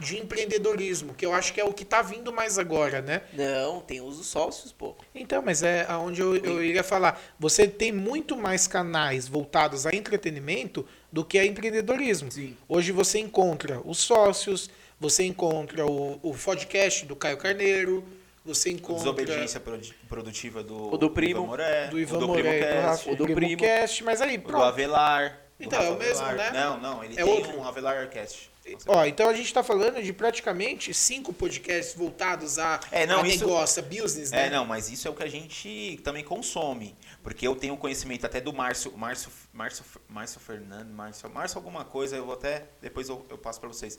de empreendedorismo, que eu acho que é o que tá vindo mais agora, né? Não, tem os sócios, pô. Então, mas é aonde eu, eu iria falar. Você tem muito mais canais voltados a entretenimento do que a empreendedorismo. Sim. Hoje você encontra os sócios, você encontra o, o podcast do Caio Carneiro, você encontra Desobediência produ- produtiva do, O do primo. Ivan Moré, do Ivan o do Moré, Primo do Cast, o do Primo. Cast, mas aí, o do pronto. Avelar. Então, é o mesmo, né? Não, não, ele É tem outro. um Avelar Cast. Ó, então a gente está falando de praticamente cinco podcasts voltados a, É, não, a isso- negócio, a business, né? É, não, mas isso é o que a gente também consome. Porque eu tenho conhecimento até do Márcio, Márcio, Márcio, Márcio Fernando, Márcio, Márcio alguma coisa, eu vou até, depois eu, eu passo pra vocês.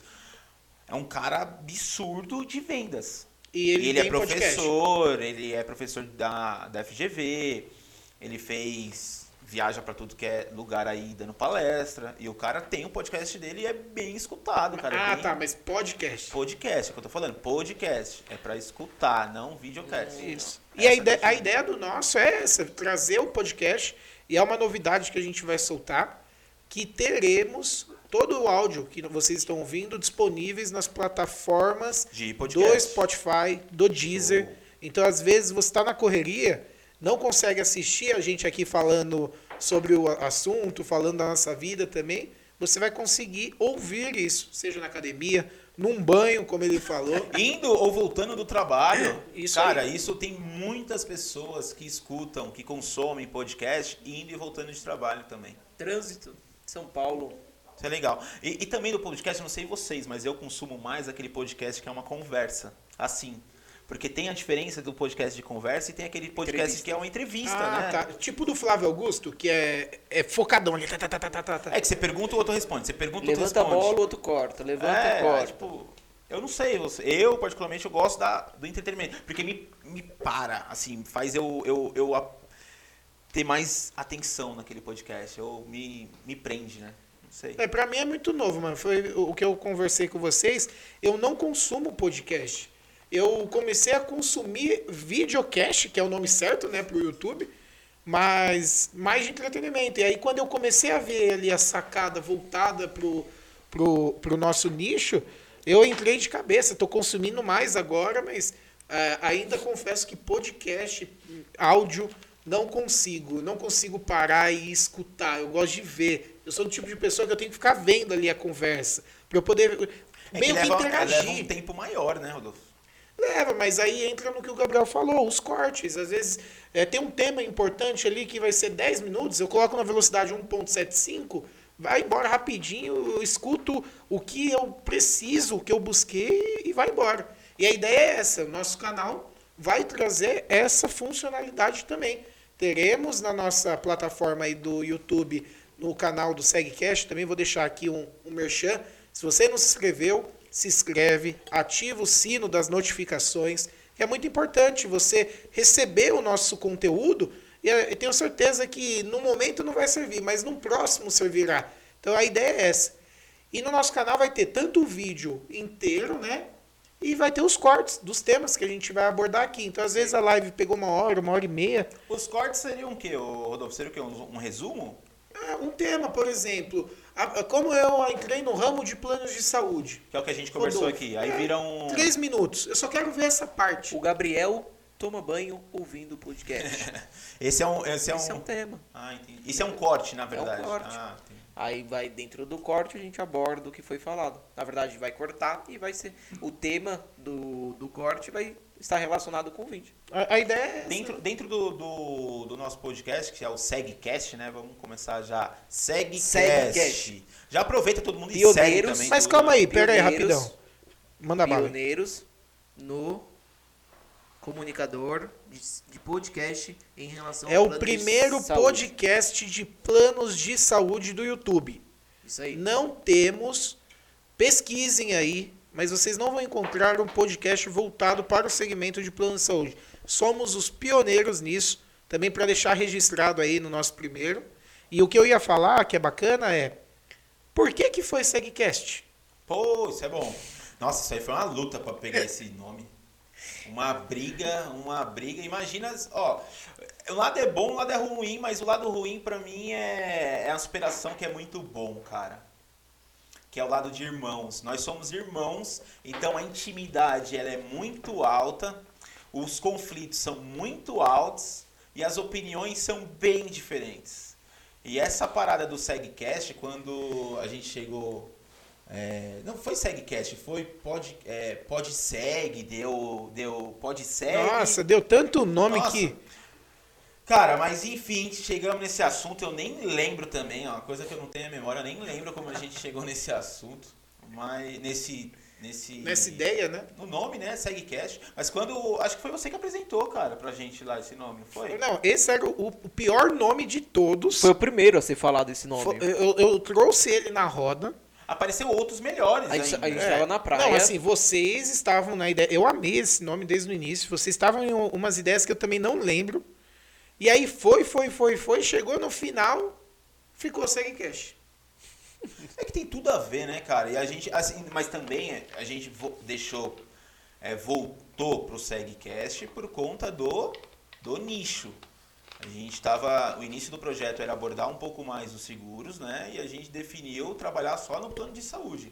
É um cara absurdo de vendas. E ele, E ele é tem podcast. professor, ele é professor da, da FGV, ele fez viaja pra tudo que é lugar aí dando palestra, e o cara tem um podcast dele e é bem escutado, cara. é Ah, bem- tá, mas podcast. Podcast, é o que eu tô falando, podcast. É pra escutar, não videocast. Isso. E a é ideia, a diferença. ideia do nosso é essa, trazer o podcast, e é uma novidade que a gente vai soltar, que teremos todo o áudio que vocês estão ouvindo disponíveis nas plataformas De do. Spotify, do Deezer. Show. Então, às vezes, você está na correria, não consegue assistir a gente aqui falando sobre o assunto, falando da nossa vida também. Você vai conseguir ouvir isso, seja na academia, num banho, como ele falou. Indo ou voltando do trabalho, Isso cara, aí. isso tem muitas pessoas que escutam, que consomem podcast, indo e voltando de trabalho também. Trânsito, São Paulo. Isso é legal. E, e também do podcast, não sei vocês, mas eu consumo mais aquele podcast que é uma conversa, assim. Porque tem a diferença do podcast de conversa e tem aquele podcast Entrevista. que é uma entrevista, ah, né? tá. Tipo do Flávio Augusto, que é, é focadão ali. Tá, tá, tá, tá, tá, tá, tá. É que você pergunta, o outro responde. Você pergunta, o outro Levanta a responde. bola, o outro corta. Levanta É, e corta. tipo, eu não sei, eu, eu particularmente eu gosto da, do entretenimento, porque me, me para, assim, faz eu, eu, eu a- ter mais atenção naquele podcast, eu me, me prende, né? Não sei. É, pra mim é muito novo, mano. Foi o que eu conversei com vocês. Eu não consumo podcast. Eu comecei a consumir videocast, que é o nome certo, né, pro YouTube, mas mais de entretenimento. E aí, quando eu comecei a ver ali a sacada voltada pro, pro, pro nosso nicho, eu entrei de cabeça. Tô consumindo mais agora, mas é, ainda confesso que podcast, áudio, não consigo. Não consigo parar e escutar. Eu gosto de ver. Eu sou do tipo de pessoa que eu tenho que ficar vendo ali a conversa. Pra eu poder É meio que, leva, interagir. leva um tempo maior, né, Rodolfo? Leva, mas aí entra no que o Gabriel falou, os cortes. Às vezes é, tem um tema importante ali que vai ser 10 minutos, eu coloco na velocidade 1.75, vai embora rapidinho, eu escuto o que eu preciso, o que eu busquei e vai embora. E a ideia é essa, o nosso canal vai trazer essa funcionalidade também. Teremos na nossa plataforma aí do YouTube, no canal do SegCast, também vou deixar aqui um, um merchan. Se você não se inscreveu, se inscreve, ativa o sino das notificações, que é muito importante você receber o nosso conteúdo e eh, eu tenho certeza que no momento não vai servir, mas no próximo servirá. Então a ideia é essa. E no nosso canal vai ter tanto o vídeo inteiro, né? E vai ter os cortes dos temas que a gente vai abordar aqui. Então, às vezes a live pegou uma hora, uma hora e meia. Os cortes seriam o quê, Rodolfo? Seria o quê? Um, um resumo? Ah, Um tema, por exemplo, a- a- como eu entrei no ramo de planos de saúde. Que é o que a gente conversou Rodolfo. aqui. Aí É, vira um... Três minutos. Eu só quero ver essa parte. O Gabriel toma banho ouvindo o podcast. Esse é um... Esse é um... Esse é um tema. Ah, entendi. Isso é um corte, na verdade. corte. Ah. Aí vai dentro do corte a gente aborda o que foi falado. Na verdade, vai cortar e vai ser. O tema do, do corte vai estar relacionado com o vídeo. A, a ideia é essa. Dentro, dentro do, do, do nosso podcast, que é o SegCast, né? Vamos começar já. SegCast. SegCast. Já aproveita todo mundo e Pioneiros. segue também. Mas tudo. calma aí, pera aí, rapidão. Manda bala. Pioneiros no comunicador de, de podcast em relação É ao o de primeiro saúde. podcast de planos de saúde do YouTube. Isso aí. Não temos, pesquisem aí, mas vocês não vão encontrar um podcast voltado para o segmento de plano de saúde. Somos os pioneiros nisso, também para deixar registrado aí no nosso primeiro. E o que eu ia falar, que é bacana, é por que que foi SegCast? Pô, isso é bom. Nossa, isso aí foi uma luta pra pegar esse nome. Uma briga, uma briga. Imagina, ó, o lado é bom, o lado é ruim, mas o lado ruim pra mim é, é a superação que é muito bom, cara. Que é o lado de irmãos. Nós somos irmãos, então a intimidade ela é muito alta, os conflitos são muito altos e as opiniões são bem diferentes. E essa parada do SegCast, quando a gente chegou. é, não foi SegCast, foi Pod, é, PodSeg, deu, deu PodSeg. Nossa, deu tanto nome Nossa. que. Cara, mas enfim, chegamos nesse assunto, eu nem lembro também, ó, uma coisa que eu não tenho a memória, eu nem lembro como a gente chegou nesse assunto, mas nesse nesse Nessa ideia, né? no nome, né, SegCast, mas quando acho que foi você que apresentou, cara, pra gente lá esse nome, não foi? Não, esse era o, o pior nome de todos. Foi o primeiro a ser falado esse nome. Foi- eu, eu trouxe ele na roda. Apareceu outros melhores A gente, ainda. a gente É. tava na praia. Não, assim, vocês estavam na ideia. Eu amei esse nome desde o início. Vocês estavam em um- umas ideias que eu também não lembro. E aí foi, foi, foi, foi. Chegou no final, ficou SegCast. É que tem tudo a ver, né, cara? E a gente, assim, mas também é, a gente deixou, é, voltou pro SegCast por conta do, do nicho. A gente estava, o início do projeto era abordar um pouco mais os seguros, né? E a gente definiu trabalhar só no plano de saúde.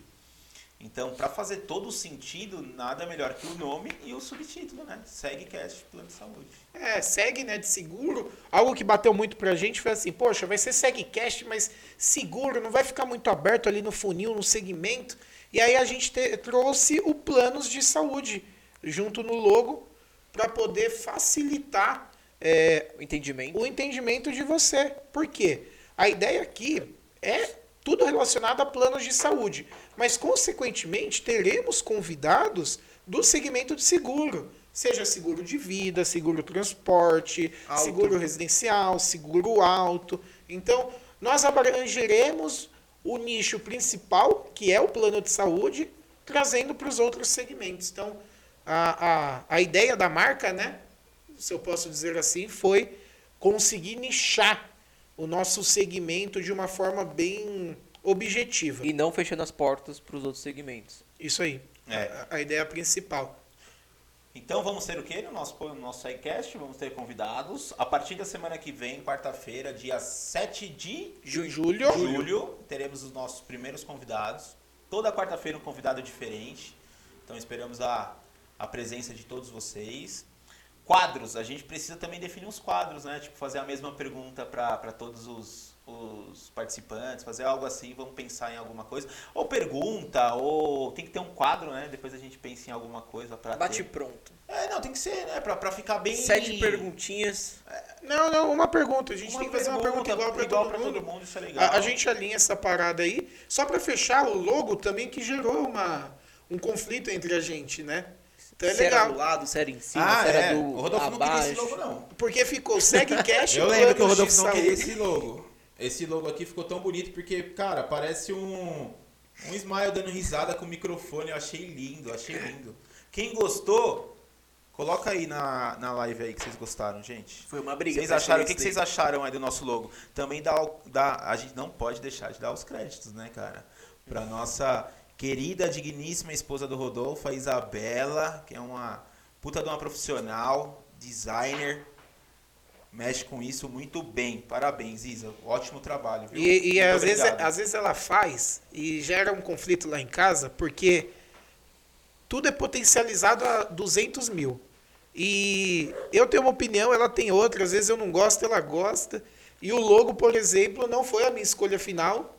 Então, para fazer todo o sentido, nada melhor que o nome e o subtítulo, né? SegCast, plano de saúde. É, segue, né, de seguro. Algo que bateu muito pra gente foi assim, poxa, vai ser SegCast, mas seguro, não vai ficar muito aberto ali no funil, no segmento. E aí a gente te- trouxe o planos de saúde junto no logo para poder facilitar é, O entendimento. o entendimento de você. Por quê? A ideia aqui é tudo relacionado a planos de saúde, mas consequentemente teremos convidados do segmento de seguro, seja seguro de vida, seguro transporte, Auto. seguro residencial, seguro alto. Então, nós abrangeremos o nicho principal, que é o plano de saúde, trazendo para os outros segmentos. Então, a, a, a ideia da marca, né? se eu posso dizer assim, foi conseguir nichar o nosso segmento de uma forma bem objetiva. E não fechando as portas para os outros segmentos. Isso aí. É. A, a ideia principal. Então vamos ter o quê no nosso, no nosso SciCast? Vamos ter convidados. A partir da semana que vem, quarta-feira, dia 7 de Ju- Julho. julho, teremos os nossos primeiros convidados. Toda quarta-feira um convidado diferente. Então esperamos a, a presença de todos vocês. Quadros, a gente precisa também definir uns quadros, né? Tipo, fazer a mesma pergunta para todos os, os participantes, fazer algo assim, vamos pensar em alguma coisa. Ou pergunta, ou tem que ter um quadro, né? Depois a gente pensa em alguma coisa para Bate pronto. é, não, tem que ser, né? Pra, pra ficar bem. Sete perguntinhas. Não, não, uma pergunta. A gente Uma tem que fazer uma pergunta igual para igual todo, pra mundo. todo mundo, isso é legal. A, a gente alinha essa parada aí. Só para fechar o logo também que gerou uma, um conflito entre a gente, né? Então é se era legal. do lado, se era em cima, ah, se era é. do O Rodolfo não queria abaixo. esse logo, não. Porque ficou SegCast Eu lembro que o Rodolfo não queria esse logo. Esse logo aqui ficou tão bonito porque, cara, parece um, um Smile dando risada com o microfone. Eu achei lindo, achei lindo. Quem gostou, coloca aí na, na live aí que vocês gostaram, gente. Foi uma briga. Vocês acharam, o que, que vocês acharam aí do nosso logo? Também dá, o- dá, a gente não pode deixar de dar os créditos, né, cara? Pra nossa querida, digníssima esposa do Rodolfo, a Isabela, que é uma puta de uma profissional, designer, mexe com isso muito bem. Parabéns, Isa. Ótimo trabalho. Viu? E, e às, vezes, obrigado. às vezes ela faz e gera um conflito lá em casa, porque tudo é potencializado a 200 mil. E eu tenho uma opinião, ela tem outra, às vezes eu não gosto, ela gosta. E o logo, por exemplo, não foi a minha escolha final,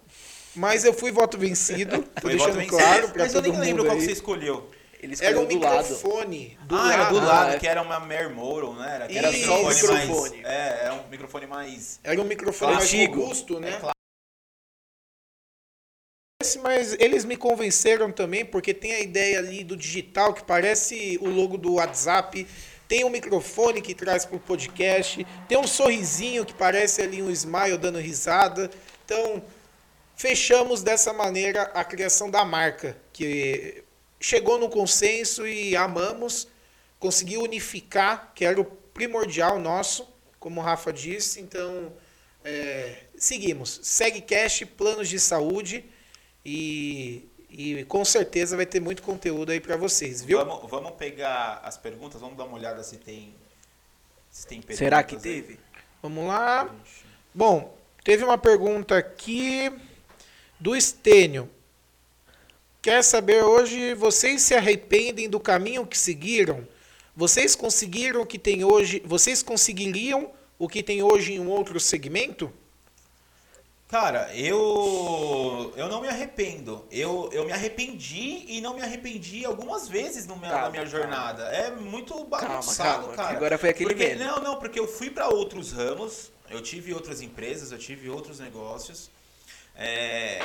mas eu fui voto vencido, tô Foi voto deixando vencido. claro para Mas eu todo nem lembro qual que você escolheu. Ele Era escolheu um do lado. microfone do ah, era do lado. lado, Ah, é. que era uma Mare Moron, né? Era, Era aquele só o microfone. Mais, é, é um microfone mais... Era um microfone mais Antigo. robusto, né? É, claro. Esse, Mas eles me convenceram também, porque tem a ideia ali do digital, que parece o logo do WhatsApp. Tem um microfone que traz para o podcast. Tem um sorrisinho que parece ali um smile dando risada. Então, fechamos dessa maneira a criação da marca, que chegou no consenso e amamos. Conseguiu unificar, que era o primordial nosso, como o Rafa disse. Então, é, seguimos. Segue Cash, planos de saúde e, e com certeza vai ter muito conteúdo aí para vocês, viu? Vamos, vamos pegar as perguntas, vamos dar uma olhada se tem, se tem perguntas. Será que aí. teve? Vamos lá. Bom, teve uma pergunta aqui do Estênio. quer saber hoje, vocês se arrependem do caminho que seguiram? Vocês conseguiram o que tem hoje? Vocês conseguiriam o que tem hoje em um outro segmento? Cara, eu eu não me arrependo. Eu, eu me arrependi e não me arrependi algumas vezes no minha, Calma, na minha jornada. É muito bagunçado, calma, cara. agora foi aquele porque, meme. Não, não, porque eu fui para outros ramos, eu tive outras empresas, eu tive outros negócios. É,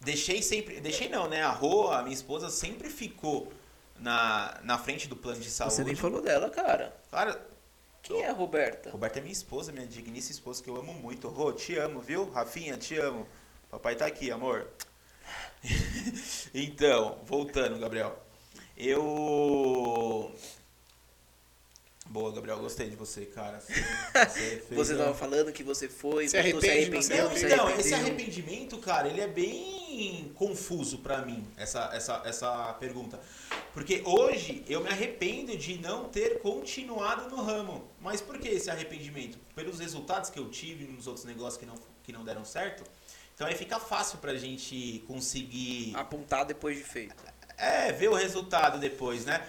deixei sempre, deixei não, né? A Rô, a minha esposa sempre ficou na, na frente do plano de saúde. Você nem falou dela, cara. Cara, Quem é a Roberta? Roberta é minha esposa, minha digníssima esposa, que eu amo muito. Rô, te amo, viu? Rafinha, te amo. Papai tá aqui, amor. então, voltando, Gabriel. Eu. Boa, Gabriel, gostei de você, cara. Você, fez Você um- tava falando que você foi, Se arrepende, não se arrependeu, não se Então, arrependeu. esse arrependimento, cara, ele é bem confuso pra mim, essa, essa, essa pergunta. Porque hoje eu me arrependo de não ter continuado no ramo. Mas por que esse arrependimento? Pelos resultados que eu tive nos outros negócios que não, que não deram certo. Então aí fica fácil pra gente conseguir Apontar depois de feito. é, ver o resultado depois, né?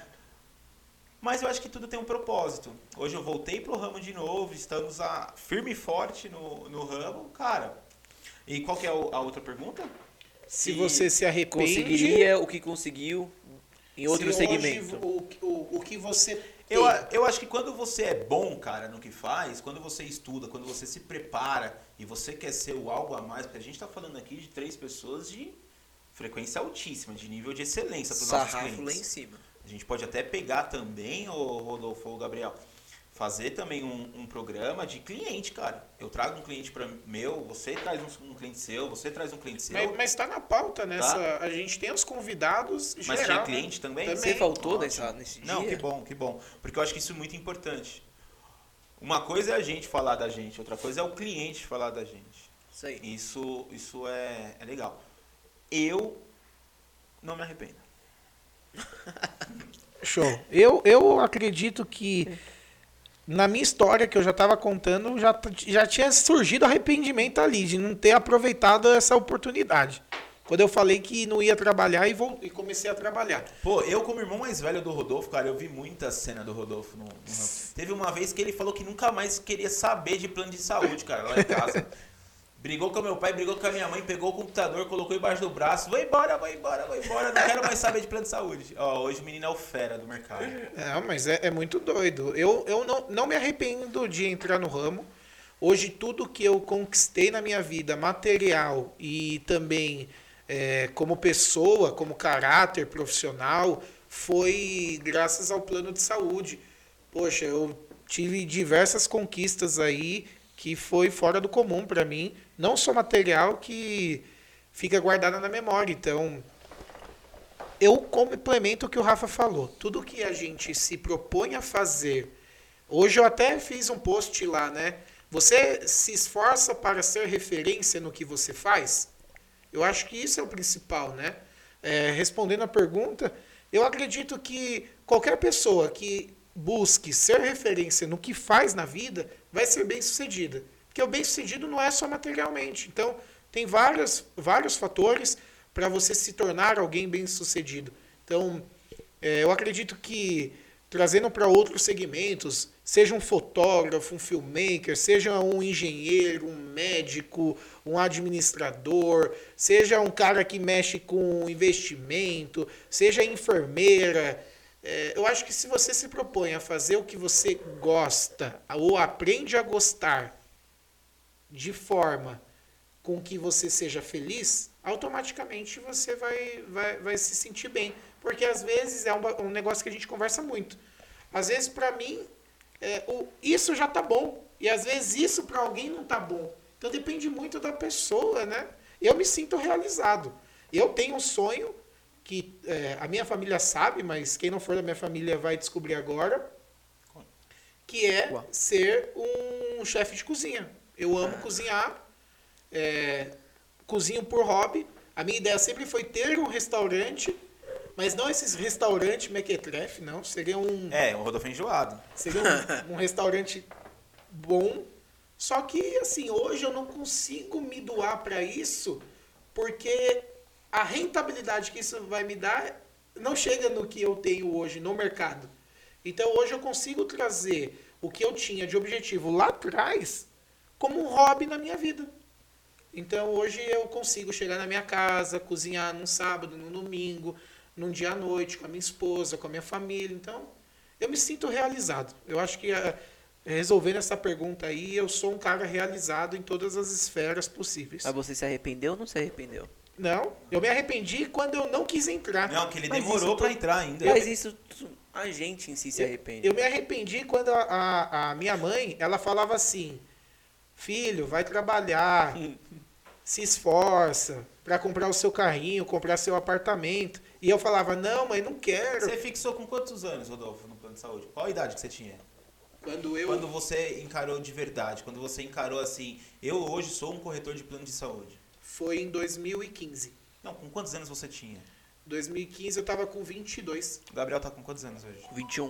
Mas eu acho que tudo tem um propósito. Hoje eu voltei pro ramo de novo, estamos a, firme e forte no, no ramo, cara. E qual que é a outra pergunta? Se E você se arrepende, Conseguiria o que conseguiu em outro se segmento. hoje o, o, o que você Eu, eu acho que quando você é bom, cara, no que faz, quando você estuda, quando você se prepara e você quer ser o algo a mais, porque a gente tá falando aqui de três pessoas de frequência altíssima, de nível de excelência para os nossos clientes. lá em cima. A gente pode até pegar também, o Rodolfo ou Gabriel, fazer também um, um programa de cliente, cara. Eu trago um cliente para meu, você traz um, um cliente seu, você traz um cliente seu. Mas, mas tá na pauta nessa. A gente tem os convidados Mas geral. tinha cliente também? Também. Você faltou nessa, nesse dia? Não, que bom, que bom. Porque eu acho que isso é muito importante. Uma coisa é a gente falar da gente, outra coisa é o cliente falar da gente. Isso aí. Isso, isso é, é legal. Eu não me arrependo. Show. Eu, eu acredito que na minha história que eu já estava contando, já, já tinha surgido arrependimento ali, de não ter aproveitado essa oportunidade. Quando eu falei que não ia trabalhar e, vol- e comecei a trabalhar. Pô, eu como irmão mais velho do Rodolfo, cara, eu vi muita cena do Rodolfo. No, no- Teve uma vez que ele falou que nunca mais queria saber de plano de saúde, cara, lá em casa. brigou com meu pai, brigou com a minha mãe, pegou o computador, colocou embaixo do braço. Vou embora, vou embora, vou embora, não quero mais saber de plano de saúde. Ó, hoje o menino é o fera do mercado. É, mas é, é muito doido. Eu, eu não, não me arrependo de entrar no ramo. Hoje, tudo que eu conquistei na minha vida, material e também é, como pessoa, como caráter profissional, foi graças ao plano de saúde. Poxa, eu tive diversas conquistas aí que foi fora do comum para mim. Não só material que fica guardado na memória. Então, eu complemento o que o Rafa falou. Tudo que a gente se propõe a fazer. Hoje eu até fiz um post lá, né? Você se esforça para ser referência no que você faz? Eu acho que isso é o principal, né? É, respondendo a pergunta, eu acredito que qualquer pessoa que busque ser referência no que faz na vida vai ser bem sucedida. Porque o bem sucedido não é só materialmente. Então, tem vários, vários fatores para você se tornar alguém bem sucedido. Então, é, eu acredito que trazendo para outros segmentos, seja um fotógrafo, um filmmaker, seja um engenheiro, um médico, um administrador, seja um cara que mexe com investimento, seja enfermeira. É, eu acho que se você se propõe a fazer o que você gosta ou aprende a gostar de forma com que você seja feliz, automaticamente você vai, vai, vai se sentir bem. Porque às vezes é um, um negócio que a gente conversa muito. Às vezes, para mim, é, o, isso já tá bom. E às vezes isso para alguém não tá bom. Então depende muito da pessoa, né? Eu me sinto realizado. Eu tenho um sonho que é, a minha família sabe, mas quem não for da minha família vai descobrir agora, que é Uau. ser um chefe de cozinha. Eu amo cozinhar, é, cozinho por hobby. A minha ideia sempre foi ter um restaurante, mas não esses restaurantes mequetrefe, não. Seria um, É, o Rodolfo enjoado. seria um, um restaurante bom. Só que, assim, hoje eu não consigo me doar para isso, porque a rentabilidade que isso vai me dar não chega no que eu tenho hoje no mercado. Então hoje eu consigo trazer o que eu tinha de objetivo lá atrás como um hobby na minha vida. Então hoje eu consigo chegar na minha casa, cozinhar num sábado, num domingo, num dia à noite com a minha esposa, com a minha família. Então eu me sinto realizado. Eu acho que eh, resolvendo essa pergunta aí, eu sou um cara realizado em todas as esferas possíveis. Mas você se arrependeu ou não se arrependeu? Não, eu me arrependi quando eu não quis entrar. Não, que ele Mas demorou tu- entrar ainda. Mas isso tu- a gente em si se arrepende. Eu me arrependi quando a, a, a minha mãe, ela falava assim, filho, vai trabalhar, se esforça para comprar o seu carrinho, comprar seu apartamento. E eu falava, não, mãe, não quero. Você fixou com quantos anos, Rodolfo, no plano de saúde? Qual a idade que você tinha? Quando eu... Quando você encarou de verdade, quando você encarou assim, eu hoje sou um corretor de plano de saúde. Foi em 2015. Não, com quantos anos você tinha? 2015 eu tava com 22. O Gabriel tá com quantos anos hoje? 21.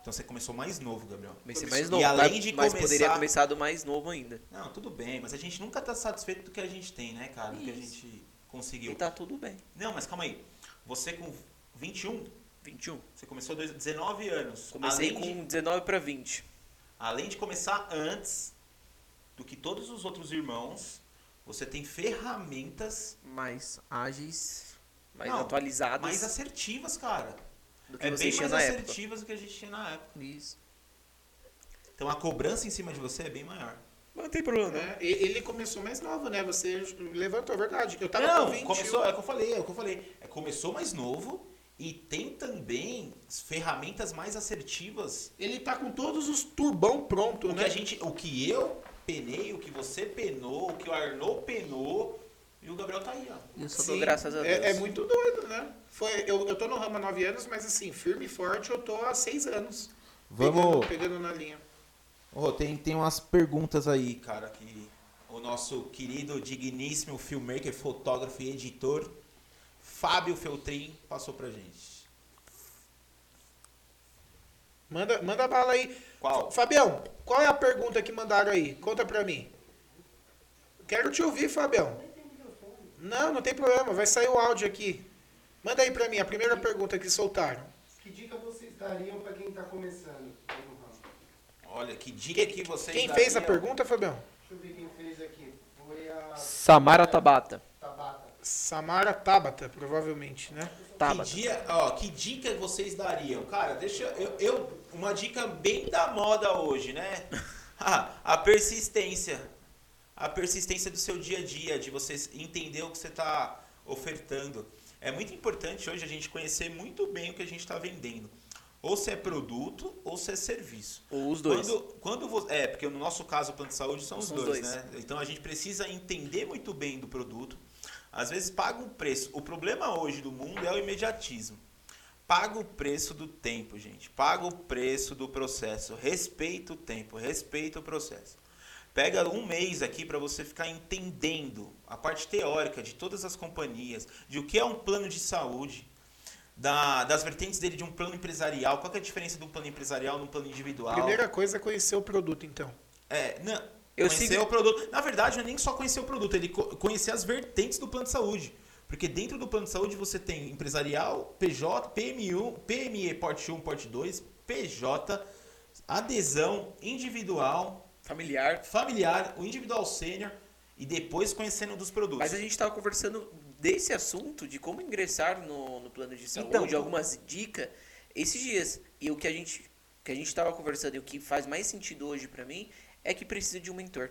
Então você começou mais novo, Gabriel. Comecei E mais novo, além tá? de mas começar- poderia começado mais novo ainda. Não, tudo bem, mas a gente nunca tá satisfeito do que a gente tem, né, cara? Do que a gente conseguiu. E tá tudo bem. Não, mas calma aí. Você com 21, 21. você começou dois- 19 anos. Comecei além com de, 19 pra 20. além de começar antes do que todos os outros irmãos, você tem ferramentas Mais ágeis, mais Não, atualizadas mais assertivas, cara. do que É você bem tinha mais na época. assertivas do que a gente tinha na época. Isso. Então a cobrança em cima de você é bem maior. Mas não tem problema. Né? E- Ele começou mais novo, né? Você levantou, é verdade. Eu tava Não, com 21. começou, é o que eu falei, é o que eu falei. É, começou mais novo e tem também ferramentas mais assertivas. Ele tá com todos os turbão pronto, O que né? a gente, o que eu penei, o que você penou, o que o Arnaud penou e o Gabriel tá aí, ó. Eu só Sim, dou graças a Deus. É, é muito doido, né? Foi, eu, eu tô no ramo há nove anos, mas assim, firme e forte eu tô há seis anos. Vamos- Pegando, pegando na linha. Ô, tem, tem umas perguntas aí, cara, que o nosso querido, digníssimo filmmaker, fotógrafo e editor, Fábio Feltrin, passou pra gente. Manda, manda bala aí. Qual? Fabião, qual é a pergunta que mandaram aí? Conta pra mim. Quero te ouvir, Fabião. Não, não tem problema, vai sair o áudio aqui. Manda aí pra mim a primeira pergunta que soltaram. Que dica vocês dariam para quem está começando? Olha, que dica que vocês Quem fez a pergunta, Fabião? Deixa eu ver quem fez aqui. Foi a Samara Tabata. Samara Tabata, provavelmente, né? Tabata. Que, dia, ó, que dica vocês dariam? Cara, deixa eu, eu. Uma dica bem da moda hoje, né? Ah, a persistência. A persistência do seu dia a dia, de você entender o que você está ofertando. É muito importante hoje a gente conhecer muito bem o que a gente está vendendo. Ou se é produto ou se é serviço. Ou os dois. Quando, quando vo- é, porque no nosso caso o plano de saúde são os os dois, dois. né? Então a gente precisa entender muito bem do produto. Às vezes paga um preço. O problema hoje do mundo é o imediatismo. Paga o preço do tempo, gente. Paga o preço do processo. Respeita o tempo, respeita o processo. Pega um mês aqui para você ficar entendendo a parte teórica de todas as companhias, de o que é um plano de saúde, da- das vertentes dele de um plano empresarial. Qual é a diferença um plano empresarial um plano individual? Primeira coisa é conhecer o produto, então. É, não, Eu conhecer sigo- o produto. Na verdade, não é nem só conhecer o produto, ele co- conhecer as vertentes do plano de saúde. Porque dentro do plano de saúde você tem empresarial, PJ, PMU, PME Porte 1, Porte 2, PJ, adesão individual, Familiar. familiar, o individual sênior e depois conhecendo dos produtos. Mas a gente estava conversando desse assunto, de como ingressar no, no plano de saúde, Então, algumas dicas, esses dias. E o que a gente que a gente estava conversando e o que faz mais sentido hoje para mim é que precisa de um mentor.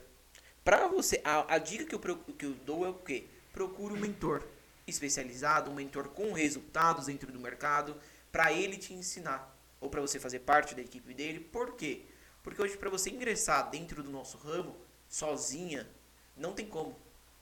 Para você, a, a dica que eu, que eu dou é o quê? Procure um mentor especializado, um mentor com resultados dentro do mercado, para ele te ensinar ou para você fazer parte da equipe dele. Por quê? Porque hoje para você ingressar dentro do nosso ramo sozinha, não tem como.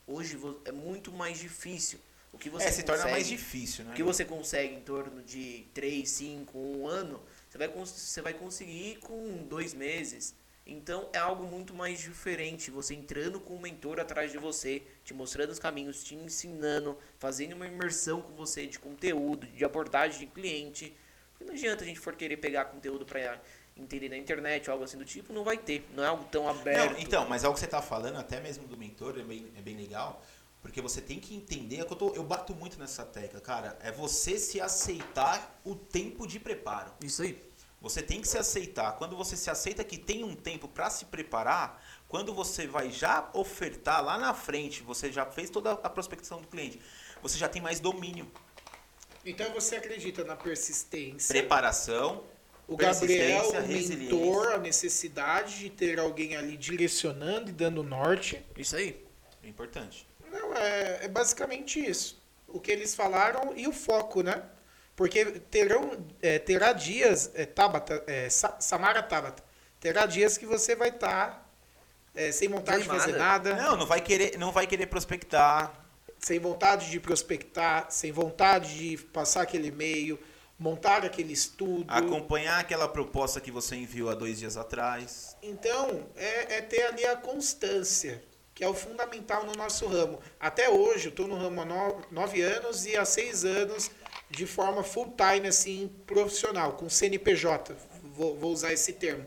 Hoje é muito mais difícil. O que você é, se torna mais difícil, né? o que você consegue em torno de 3, 5, 1 ano, você vai, você vai conseguir com dois meses. Então é algo muito mais diferente. Você entrando com um mentor atrás de você, te mostrando os caminhos, te ensinando, fazendo uma imersão com você de conteúdo, de abordagem de cliente. Porque não adianta a gente for querer pegar conteúdo para entender na internet ou algo assim do tipo, não vai ter. Não é algo tão aberto. Não, então, mas é o que você está falando, até mesmo do mentor, é bem, é bem legal, Porque você tem que entender, é que eu, tô- eu bato muito nessa tecla, cara, é você se aceitar o tempo de preparo. Isso aí. Você tem que se aceitar. Quando você se aceita que tem um tempo para se preparar, quando você vai já ofertar lá na frente, você já fez toda a prospecção do cliente, você já tem mais domínio. Então você acredita na persistência. Preparação, O Gabriel, persistência, o mentor, a necessidade de ter alguém ali direcionando e dando norte. Isso aí. é importante. Não, é, é basicamente isso. O que eles falaram e o foco, né? Porque terão, é, terá dias, é, Tabata, é, Sa- Samara Tabata, terá dias que você vai estar sem vontade de fazer nada, Não, não vai querer, não vai querer prospectar. sem vontade de prospectar, sem vontade de passar aquele e-mail, montar aquele estudo. acompanhar aquela proposta que você enviou há dois dias atrás. Então, é, é ter ali a constância, que é o fundamental no nosso ramo. Até hoje, eu estou no ramo há no- nove anos e há seis anos de forma full time, assim, profissional, com CNPJ. Vou, vou usar esse termo.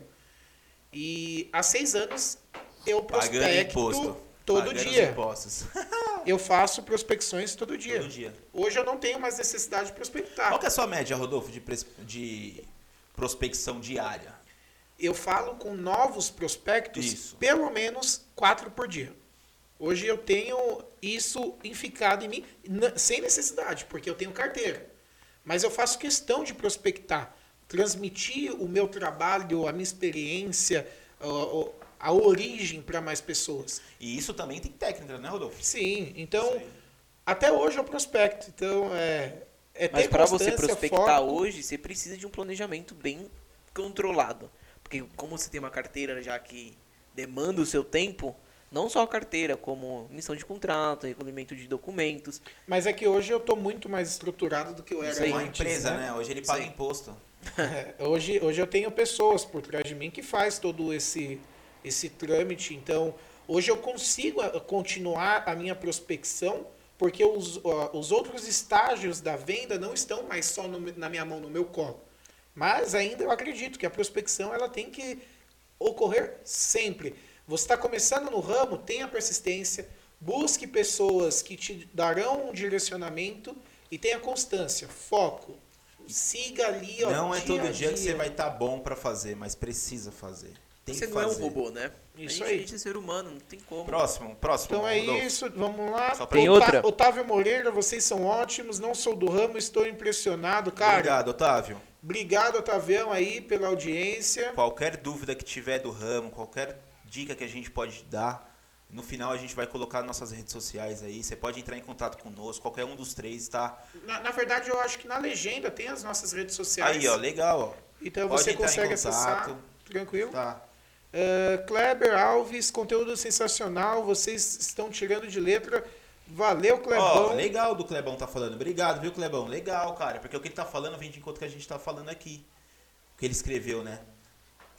E há seis anos eu prospecto imposto. todo Pagando dia. Eu faço prospecções todo dia. Todo dia. Hoje eu não tenho mais necessidade de prospectar. Qual que é a sua média, Rodolfo, de, de prospecção diária? eu falo com novos prospectos Isso. pelo menos quatro por dia. Hoje eu tenho isso enficado em mim, sem necessidade, porque eu tenho carteira. Mas eu faço questão de prospectar, transmitir o meu trabalho, a minha experiência, a, a- origem para mais pessoas. E isso também tem técnica, né, Rodolfo? Sim, então, até hoje eu prospecto. Então, é, é Mas para você prospectar foco. hoje, você precisa de um planejamento bem controlado. Porque como você tem uma carteira já que demanda o seu tempo, não só a carteira, como emissão de contrato, recolhimento de documentos. Mas é que hoje eu estou muito mais estruturado do que eu era Isso é uma antes, empresa, né? né? Hoje ele paga aí. imposto. É, hoje, hoje eu tenho pessoas por trás de mim que faz todo esse, esse trâmite. Então, hoje eu consigo ah, continuar a minha prospecção porque os, os outros estágios da venda não estão mais só no na minha mão, no meu colo. Mas ainda eu acredito que a prospecção ela tem que ocorrer sempre. Você está começando no ramo, tenha persistência, busque pessoas que te darão um direcionamento e tenha constância, foco. Siga ali, ó, não é dia todo a dia que você vai estar bom pra fazer, mas precisa fazer. Tem você que não é um robô, né? Isso a gente, aí. A gente é ser humano, não tem como. Próximo, próximo. Então é Rodolfo. isso, vamos lá. Só pra- Tem outra? Otávio Moreira, vocês são ótimos, não sou do ramo, estou impressionado. Cara, Obrigado, Otávio. obrigado, Otavião, aí, pela audiência. Qualquer dúvida que tiver do ramo, qualquer dica que a gente pode dar, no final a gente vai colocar nossas redes sociais aí. Você pode entrar em contato conosco, qualquer um dos três, tá? Na, na verdade, eu acho que na legenda tem as nossas redes sociais. Aí, ó, legal, Então pode você consegue acessar. Tranquilo? ó. Tá. Uh, Kleber Alves, conteúdo sensacional, vocês estão tirando de letra. Valeu, Ó, Clebão. legal do Clebão tá falando. Obrigado, viu, Clebão? Legal, cara. Porque o que ele tá falando vem de encontro que a gente tá falando aqui. O que ele escreveu, né?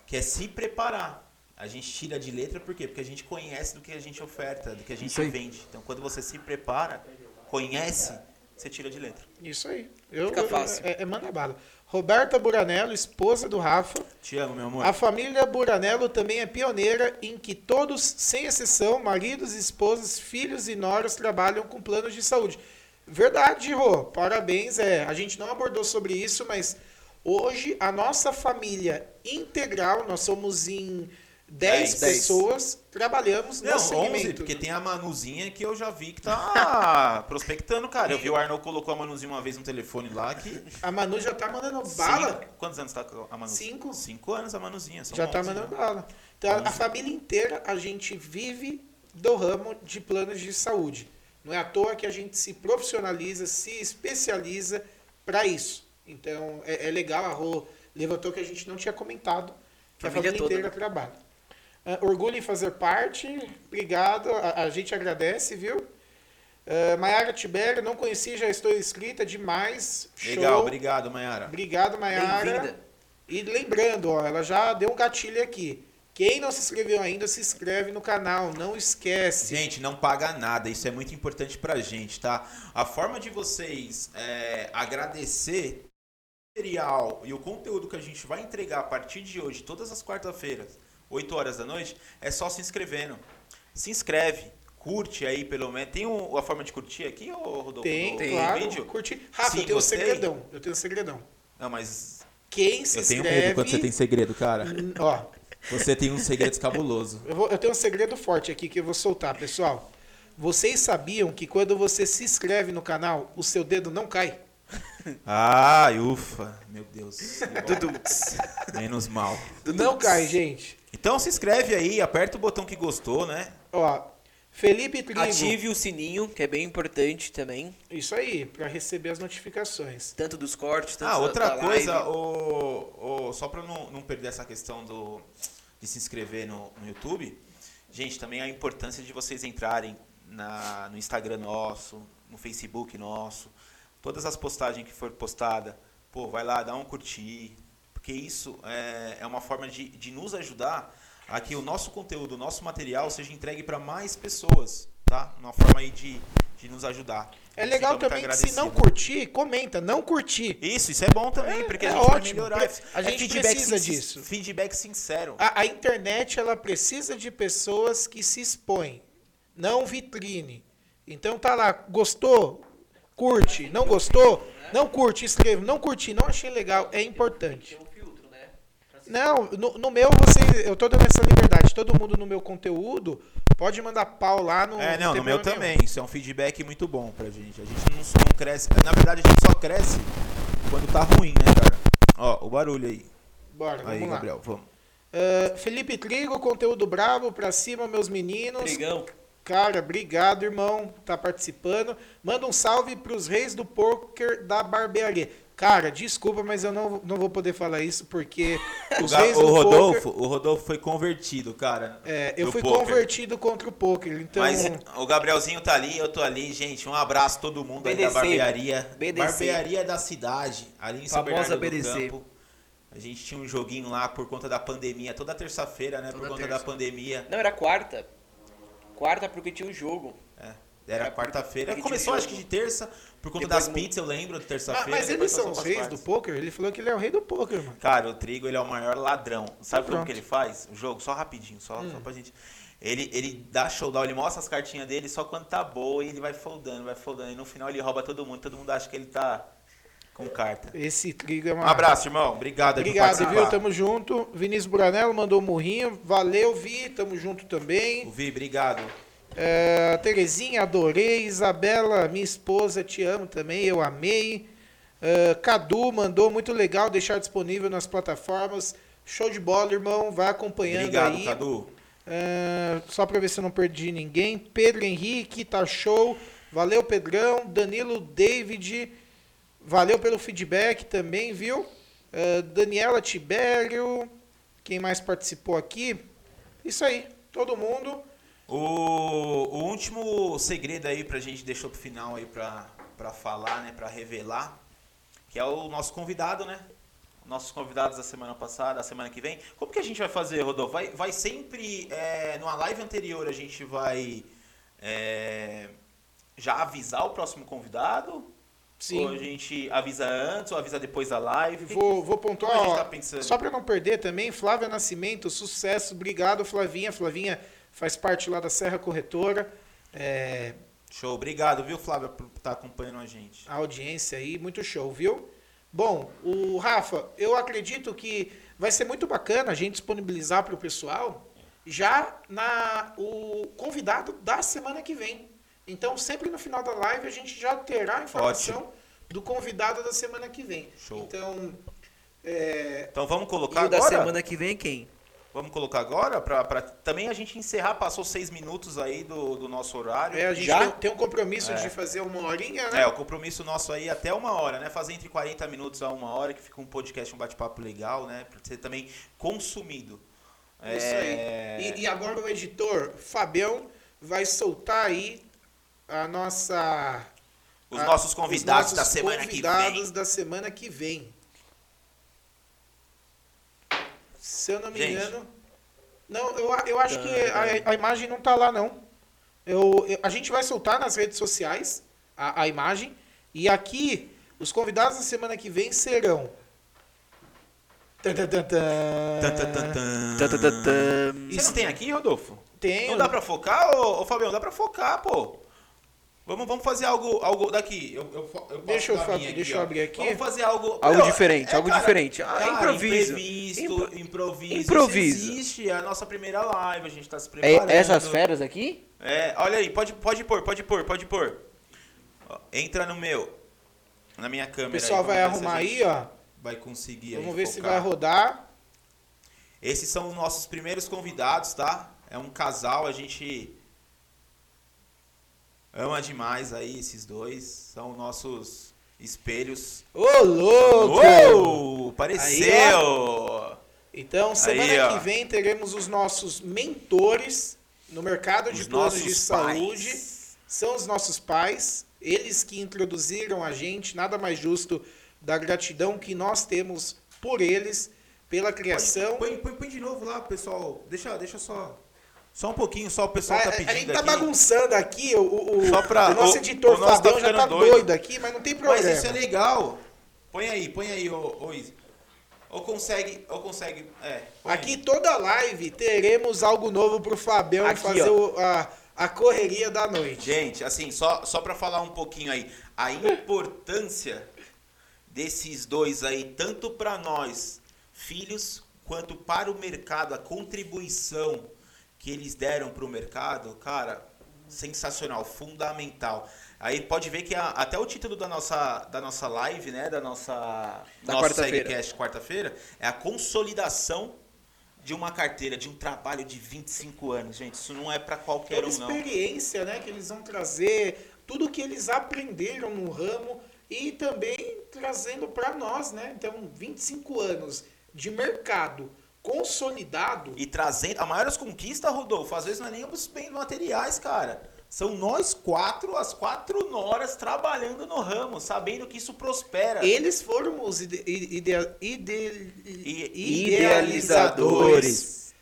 Que é se preparar. A gente tira de letra por quê? Porque a gente conhece do que a gente oferta, do que a gente vende. Então, quando você se prepara, conhece, você tira de letra. Isso aí. Eu, Fica fácil. É, é manda bala. Roberta Buranello, esposa do Rafa. Te amo, meu amor. A família Buranello também é pioneira em que todos, sem exceção, maridos, esposas, filhos e noras trabalham com planos de saúde. Verdade, Rô. Parabéns. É, a gente não abordou sobre isso, mas hoje a nossa família integral, nós somos em 10 Dez, dez. pessoas, trabalhamos Não, no 11, segmento. porque tem a Manuzinha que eu já vi que tá prospectando, cara. Eu vi o Arnold colocou a Manuzinha uma vez no telefone lá que. A Manu já tá mandando bala. Cinco- quantos anos tá a Manu? Cinco. Cinco anos a Manuzinha. São Já tá 11, mandando né? bala. Então, a- a família inteira, a gente vive do ramo de planos de saúde. Não é à toa que a gente se profissionaliza, se especializa para isso. Então, é, é legal, a Rô levantou que a gente não tinha comentado, que a Família família toda, inteira né? trabalha. Ah, orgulho em fazer parte, obrigado, a, a gente agradece, viu? Uh, Maiara Tibério, não conheci, já estou inscrita, demais. Legal, show. obrigado, Mayara. Obrigado, Maiara. E lembrando, ó, ela já deu um gatilho aqui. Quem não se inscreveu ainda, se inscreve no canal, não esquece. Gente, não paga nada, isso é muito importante pra gente, tá? A forma de vocês é, agradecer o material e o conteúdo que a gente vai entregar a partir de hoje, todas as quartas-feiras, 8 horas da noite, é só se inscrevendo. Se inscreve, curte aí pelo menos. Tem um- a forma de curtir aqui, ô Rodolfo? Tem, no- Tem. no claro. vídeo? Curte. Rafa, Sim, eu tenho um segredão. Eu tenho um segredão. Não, mas Quem se eu tenho inscreve... medo quando você tem segredo, cara. Ó, Você tem uns segredos cabulosos. eu, vou- eu tenho um segredo forte aqui que eu vou soltar, pessoal. Vocês sabiam que quando você se inscreve no canal, o seu dedo não cai? Ah, ufa. Meu Deus. Menos mal. Não cai, gente. Então se inscreve aí, aperta o botão que gostou, né? Ó, Felipe Trigo. Ative o sininho, que é bem importante também. Isso aí, para receber as notificações. Tanto dos cortes, tanto Ah, da- outra da coisa, live. o, o- só pra não, não perder essa questão do, de se inscrever no, no YouTube, gente, também a importância de vocês entrarem na, no Instagram nosso, no Facebook nosso, todas as postagens que for postada, pô, vai lá, dá um curtir, porque isso é, é uma forma de, de nos ajudar a que o nosso conteúdo, o nosso material seja entregue para mais pessoas, tá? Uma forma aí de, de nos ajudar. É legal muito também que se não curtir, comenta, não curtir. Isso, isso é bom também, É, porque é a gente ótimo. melhorar. A É gente feedback precisa sin- disso. Feedback sincero. A, a internet ela precisa de pessoas que se expõem, não vitrine. Então tá lá, gostou? Curte. Não gostou? Não curte, escreva. Não curti, não achei legal. É importante. Tem um filtro, né? Pra se- Não, no, no meu você, eu tô dando essa liberdade. Todo mundo no meu conteúdo pode mandar pau lá no. É, não, no meu também. Isso é um feedback muito bom pra gente. A gente não, não cresce. Na verdade, a gente só cresce quando tá ruim, né, cara? Ó, o barulho aí. Bora, Aí, vamos lá. Gabriel, vamos. Ah, Felipe Trigo, conteúdo bravo pra cima, meus meninos. Trigão. Cara, obrigado, irmão, tá participando. Manda um salve pros reis do poker da barbearia. Cara, desculpa, mas eu não, não vou poder falar isso porque O, os Ga- reis o do Rodolfo, poker... o Rodolfo foi convertido, cara. É, eu do fui poker. convertido contra o poker, então... Mas o Gabrielzinho tá ali, eu tô ali, gente. Um abraço a todo mundo aí da BDC. barbearia. BDC. Barbearia da cidade, ali em São Famosa Bernardo do BDC. Campo. A gente tinha um joguinho lá por conta da pandemia, toda terça-feira, né? por Toda conta terça. da pandemia. Não, era quarta. Quarta porque tinha o jogo. É, era quarta-feira. Começou acho que de terça, por conta Depois das pizzas, eu lembro, de Ah, terça-feira. mas depois eles são os reis do poker? Ele falou que ele é o rei do poker, mano. Cara, o Trigo, ele é o maior ladrão. Sabe como que ele faz? O jogo, só rapidinho, só, Hum. só pra gente... Ele, ele dá showdown, ele mostra as cartinhas dele só quando tá boa e ele vai foldando, vai foldando. E no final ele rouba todo mundo, todo mundo acha que ele tá com carta. Esse trigo é uma... Um abraço, irmão. Obrigado por Obrigado, viu? Tamo junto. Vinícius Buranello mandou um murrinho. Valeu, Vi. Tamo junto também. O Vi, obrigado. É, Terezinha, adorei. Isabela, minha esposa, te amo também, eu amei. É, Cadu mandou, muito legal deixar disponível nas plataformas. Show de bola, irmão. Vai acompanhando Obrigado, aí. Cadu. É, só pra ver se eu não perdi ninguém. Pedro Henrique, tá show. Valeu, Pedrão. Danilo David, valeu pelo feedback também, viu? Daniela Tibério, quem mais participou aqui? Isso aí, todo mundo. O, o último segredo aí pra gente deixou pro final aí pra, pra falar, né? Pra revelar. Que é o nosso convidado, né? Nossos convidados da semana passada, da semana que vem. Como que a gente vai fazer, Rodolfo? Vai, vai sempre. É, numa live anterior a gente vai é, já avisar o próximo convidado? Ou a gente avisa antes ou avisa depois da live? Vou, vou pontuar, ó, tá só para não perder também, Flávia Nascimento, sucesso, obrigado Flavinha, Flavinha faz parte lá da Serra Corretora, é, Show, obrigado, viu, Flávia, por estar acompanhando a gente. a audiência aí, muito show, viu? Bom, o Rafa, eu acredito que vai ser muito bacana a gente disponibilizar para o pessoal já na o convidado da semana que vem. Então, sempre no final da live a gente já terá a informação do convidado da semana que vem. Show. Então, é, Então vamos colocar E o da agora? semana que vem quem? Vamos colocar agora pra também a gente encerrar. Passou seis minutos aí do, do nosso horário. É, a gente Já? tem, tem um compromisso É. de fazer uma horinha, né? É, o compromisso nosso aí até uma hora, né? Fazer entre 40 minutos a uma hora, que fica um podcast, um bate-papo legal, né? Pra ser também consumido. É Isso É, aí. E, e agora o editor, Fabião, vai soltar aí a nossa. Os a- nossos convidados os da nossos semana convidados que vem. da semana que vem. Se eu não me Gente. engano. Não, eu, eu acho que a, a imagem não tá lá, não. Eu, eu- a gente vai soltar nas redes sociais a, a imagem. E aqui, os convidados da semana que vem serão Tan, tan, tan, tan. Tan, tan, tan, tan. Tá, tá, tá, tá. Você não tem aqui, Rodolfo? Tem. Não dá pra focar, ô, ô Fabião? Dá pra focar, pô. Vamos, vamos fazer algo, algo daqui. Eu, eu, eu posso Deixa eu dar a fa- minha deixa eu abrir aqui. Vamos fazer algo... Algo Meu, diferente, algo diferente. Ah, cara, improviso. Imprevisto, improviso. improviso. Isso existe, é a nossa primeira live, a gente tá se É, preparando. essas feras aqui? É, olha aí, pode, pode pôr, pode pôr, pode pôr. Entra no meu, na minha O câmera. pessoal aí, vai ver se arrumar aí, ó. Vai conseguir aí Vamos ver se focar. vai rodar. Esses são os nossos primeiros convidados, tá? É um casal, a gente ama demais aí esses dois. São nossos espelhos. Ô, louco! Apareceu! Então, semana Aí, que vem teremos os nossos mentores no mercado de Os planos de saúde. pais. São os nossos pais, eles que introduziram a gente, nada mais justo da gratidão que nós temos por eles, pela criação. Põe, põe, põe de novo lá, pessoal. Deixa, deixa só. Só um pouquinho, só o pessoal A, tá a gente pedindo tá aqui. bagunçando aqui, o, o, pra- o nosso editor o nosso tá Fabião já tá doido. doido. aqui, mas não tem problema. Mas isso é legal. Põe aí, põe aí, ô, ô Isa. Ou consegue, ou consegue, é. Aqui aí. toda live teremos algo novo pro Fabião Aqui, fazer o- a, a correria da noite. Gente, assim, só, só pra falar um pouquinho aí, a importância desses dois aí, tanto pra nós, filhos, quanto para o mercado, a contribuição que eles deram pro mercado, cara, sensacional, fundamental. Aí pode ver que a- até o título da nossa, da nossa live, né, da nossa Da quarta-feira. Segcast quarta-feira, é a consolidação de uma carteira, de um trabalho de 25 anos, gente. Isso não é pra qualquer toda um, não. experiência né, que eles vão trazer, tudo que eles aprenderam no ramo e também trazendo para nós, né? Então, 25 anos de mercado consolidado. E trazendo. A maior conquista, Rodolfo, às vezes não é nem os bens materiais, cara. São nós quatro, as quatro noras, trabalhando no ramo, sabendo que isso prospera. Eles foram os ide ide ide idealizadores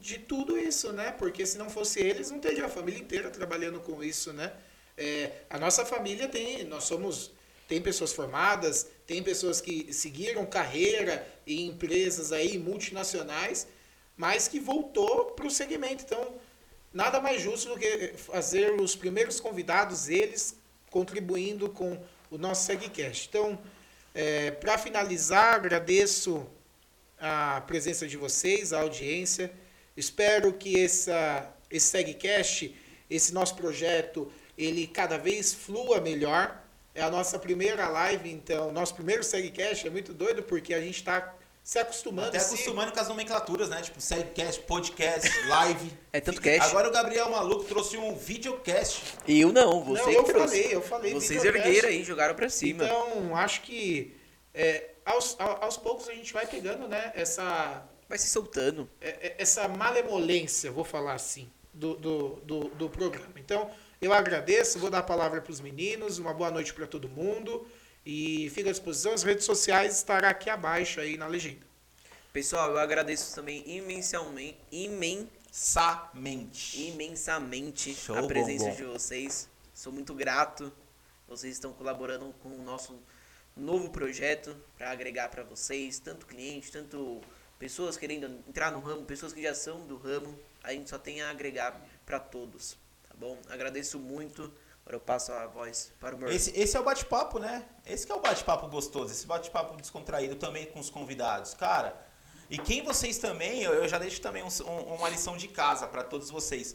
de tudo isso, né? Porque se não fosse eles, não teria a família inteira trabalhando com isso, né? É, a nossa família tem, nós somos, tem pessoas formadas, tem pessoas que seguiram carreira em empresas aí multinacionais, mas que voltou para o segmento. Então, nada mais justo do que fazer os primeiros convidados, eles contribuindo com o nosso SegCast. Então, para finalizar, agradeço a presença de vocês, a audiência. Espero que essa, esse SegCast, esse nosso projeto, ele cada vez flua melhor. É a nossa primeira live, então, nosso primeiro SegCast é muito doido porque a gente está se acostumando. Até se- acostumando com as nomenclaturas, né? Tipo, podcast, podcast, live. É tanto cast. Agora o Gabriel Maluco trouxe um videocast. Eu não, você Não, que eu trouxe. falei, eu falei. Vocês videocast. ergueram aí, jogaram pra cima. Então, acho que é, aos, ao- aos poucos a gente vai pegando né, essa, Vai se soltando. é- é- essa malemolência, vou falar assim, do, do, do, do programa. Então, eu agradeço, vou dar a palavra para os meninos, uma boa noite para todo mundo e fica à disposição. As redes sociais estará aqui abaixo aí na legenda. Pessoal, eu agradeço também imensamente, imen, Samente. imensamente Show, a presença bombom. de vocês. Sou muito grato. Vocês estão colaborando com o nosso novo projeto para agregar para vocês, tanto clientes, tanto pessoas querendo entrar no ramo, pessoas que já são do ramo. A gente só tem a agregar para todos, bom? Agradeço muito. Agora eu passo a voz para o meu Esse, esse é o bate-papo, né? Esse que é o bate-papo gostoso, esse bate-papo descontraído também com os convidados. Cara, e quem vocês também, eu, eu já deixo também um- um- uma lição de casa para todos vocês.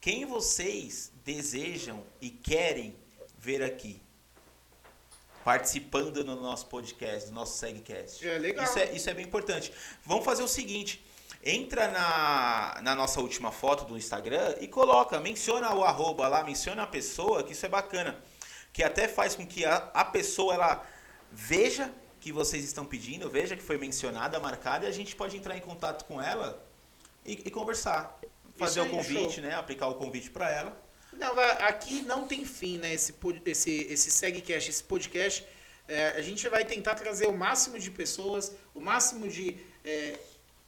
Quem vocês desejam e querem ver aqui participando no nosso podcast, no nosso SegCast. É legal. Isso é, isso é bem importante. Vamos fazer o seguinte. Entra na, na nossa última foto do Instagram e coloca, menciona o arroba lá, menciona a pessoa, que isso é bacana. Que até faz com que a, a pessoa ela veja que vocês estão pedindo, veja que foi mencionada, marcada, e a gente pode entrar em contato com ela e, e conversar. Fazer Isso o aí, convite, show. né? Aplicar o convite para ela. Não, aqui não tem fim, né? Esse, esse, esse SegCast, esse podcast. É, a gente vai tentar trazer o máximo de pessoas, o máximo de é,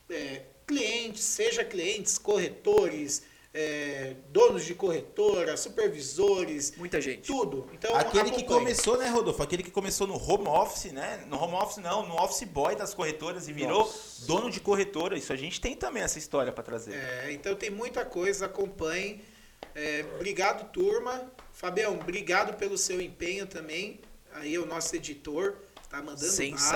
é, clientes, seja clientes, corretores, é, donos de corretora, supervisores, Muita gente. tudo. Então, Aquele que acompanhe. começou, né, Rodolfo? Aquele que começou no home office, né? No home office não, no office boy das corretoras e virou dono de corretora. Isso a gente tem também essa história pra trazer. É, então tem muita coisa, acompanhem. É, obrigado, turma. Fabião, obrigado pelo seu empenho também. Aí é o nosso editor, tá mandando bala.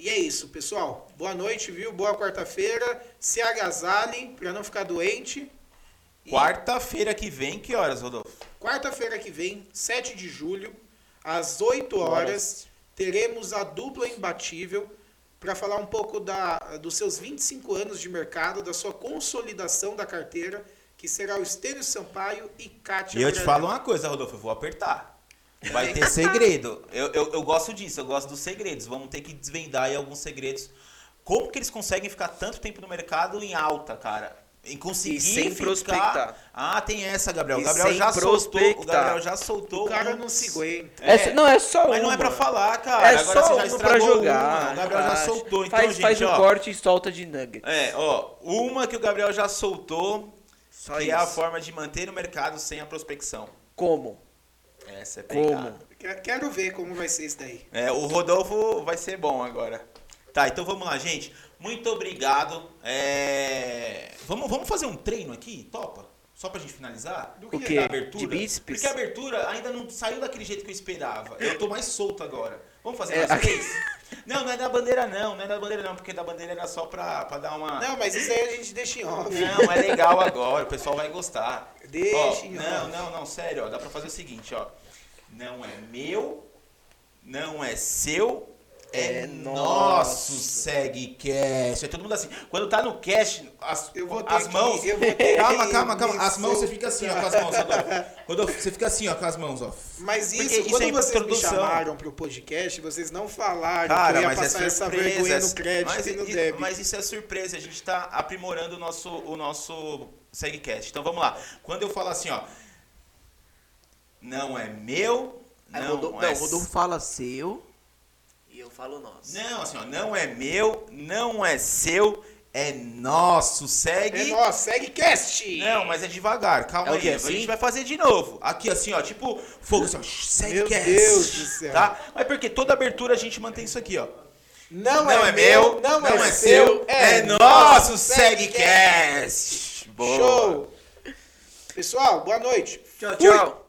E é isso, pessoal. Boa noite, viu? Boa quarta-feira. Se agasalhem para não ficar doente. E Quarta-feira que vem, que horas, Rodolfo? Quarta-feira que vem, 7 de julho, às 8 horas, teremos a dupla imbatível para falar um pouco da, dos seus 25 anos de mercado, da sua consolidação da carteira, que será o Estênio Sampaio e Kátia E eu te falo uma coisa, Rodolfo, eu vou apertar. Vai ter segredo. Eu, eu, eu gosto disso, eu gosto dos segredos. Vamos ter que desvendar aí alguns segredos. Como que eles conseguem ficar tanto tempo no mercado em alta, cara? Em conseguir E sem ficar... prospectar. Ah, tem essa, Gabriel. O E Gabriel já soltou. O. Gabriel já soltou. O cara um- não se aguenta. É só- não, é só Mas não é pra falar, cara. É Agora só você já pra estragou jogar. uma. O Gabriel já soltou. Então, faz, gente, faz o ó. corte e solta de nugget. É, ó. Uma que o Gabriel já soltou, Só que isso. é a forma de manter o mercado sem a prospecção. Como? Essa é Como? pegada. Quer- Quero ver como vai ser isso daí. É, o Rodolfo vai ser bom agora. Tá, então vamos lá, gente. Muito obrigado. É, Vamos, vamos fazer um treino aqui, topa? Só pra gente finalizar? Do O que? quê? Da abertura? De bíceps? Porque a abertura ainda não saiu daquele jeito que eu esperava. Eu tô mais solto agora. Vamos fazer É, nós três? Não, não é da bandeira não, não é da bandeira não, porque da bandeira era só pra, pra dar uma... Não, mas isso aí a gente deixa em off. Não, é legal agora, o pessoal vai gostar. Deixa Ó, em não, off. não, não, sério, ó, dá pra fazer o seguinte, ó. Não é meu, não é seu, é, É nosso nosso. SegCast. É todo mundo assim. Quando tá no cash, as, Eu vou ter as que- mãos. eu vou ter calma, que calma, calma. me As mãos, você fica assim, ó, com as mãos, Rodolfo. Rodolfo, você fica assim, ó, com as mãos, ó. Mas Porque isso, isso quando é vocês me introdução. chamaram pro podcast, vocês não falaram que eu Cara, ia mas é passar essa surpresa. vergonha no crédito mas, e no débito. mas isso é surpresa, a gente tá aprimorando o nosso, o nosso SegCast. Então vamos lá. Quando eu falo assim, ó. Não é meu, não, Rodolfo, é não, o Rodolfo fala seu e eu falo nosso. Não, assim, ó, não é meu, não é seu, é nosso. Segue. É nosso, segue cast! Não, mas é devagar, calma É aí. quê, A assim? gente vai fazer de novo. Aqui, assim, ó, tipo, fogo assim, ó. Segue Meu cast, Deus do céu. Tá? Mas porque toda abertura a gente mantém isso aqui, ó. Não, Não, é, meu, não, é, seu, é, nosso segue SegCast. Boa. Show! Pessoal, boa noite. Tchau, Fui. tchau.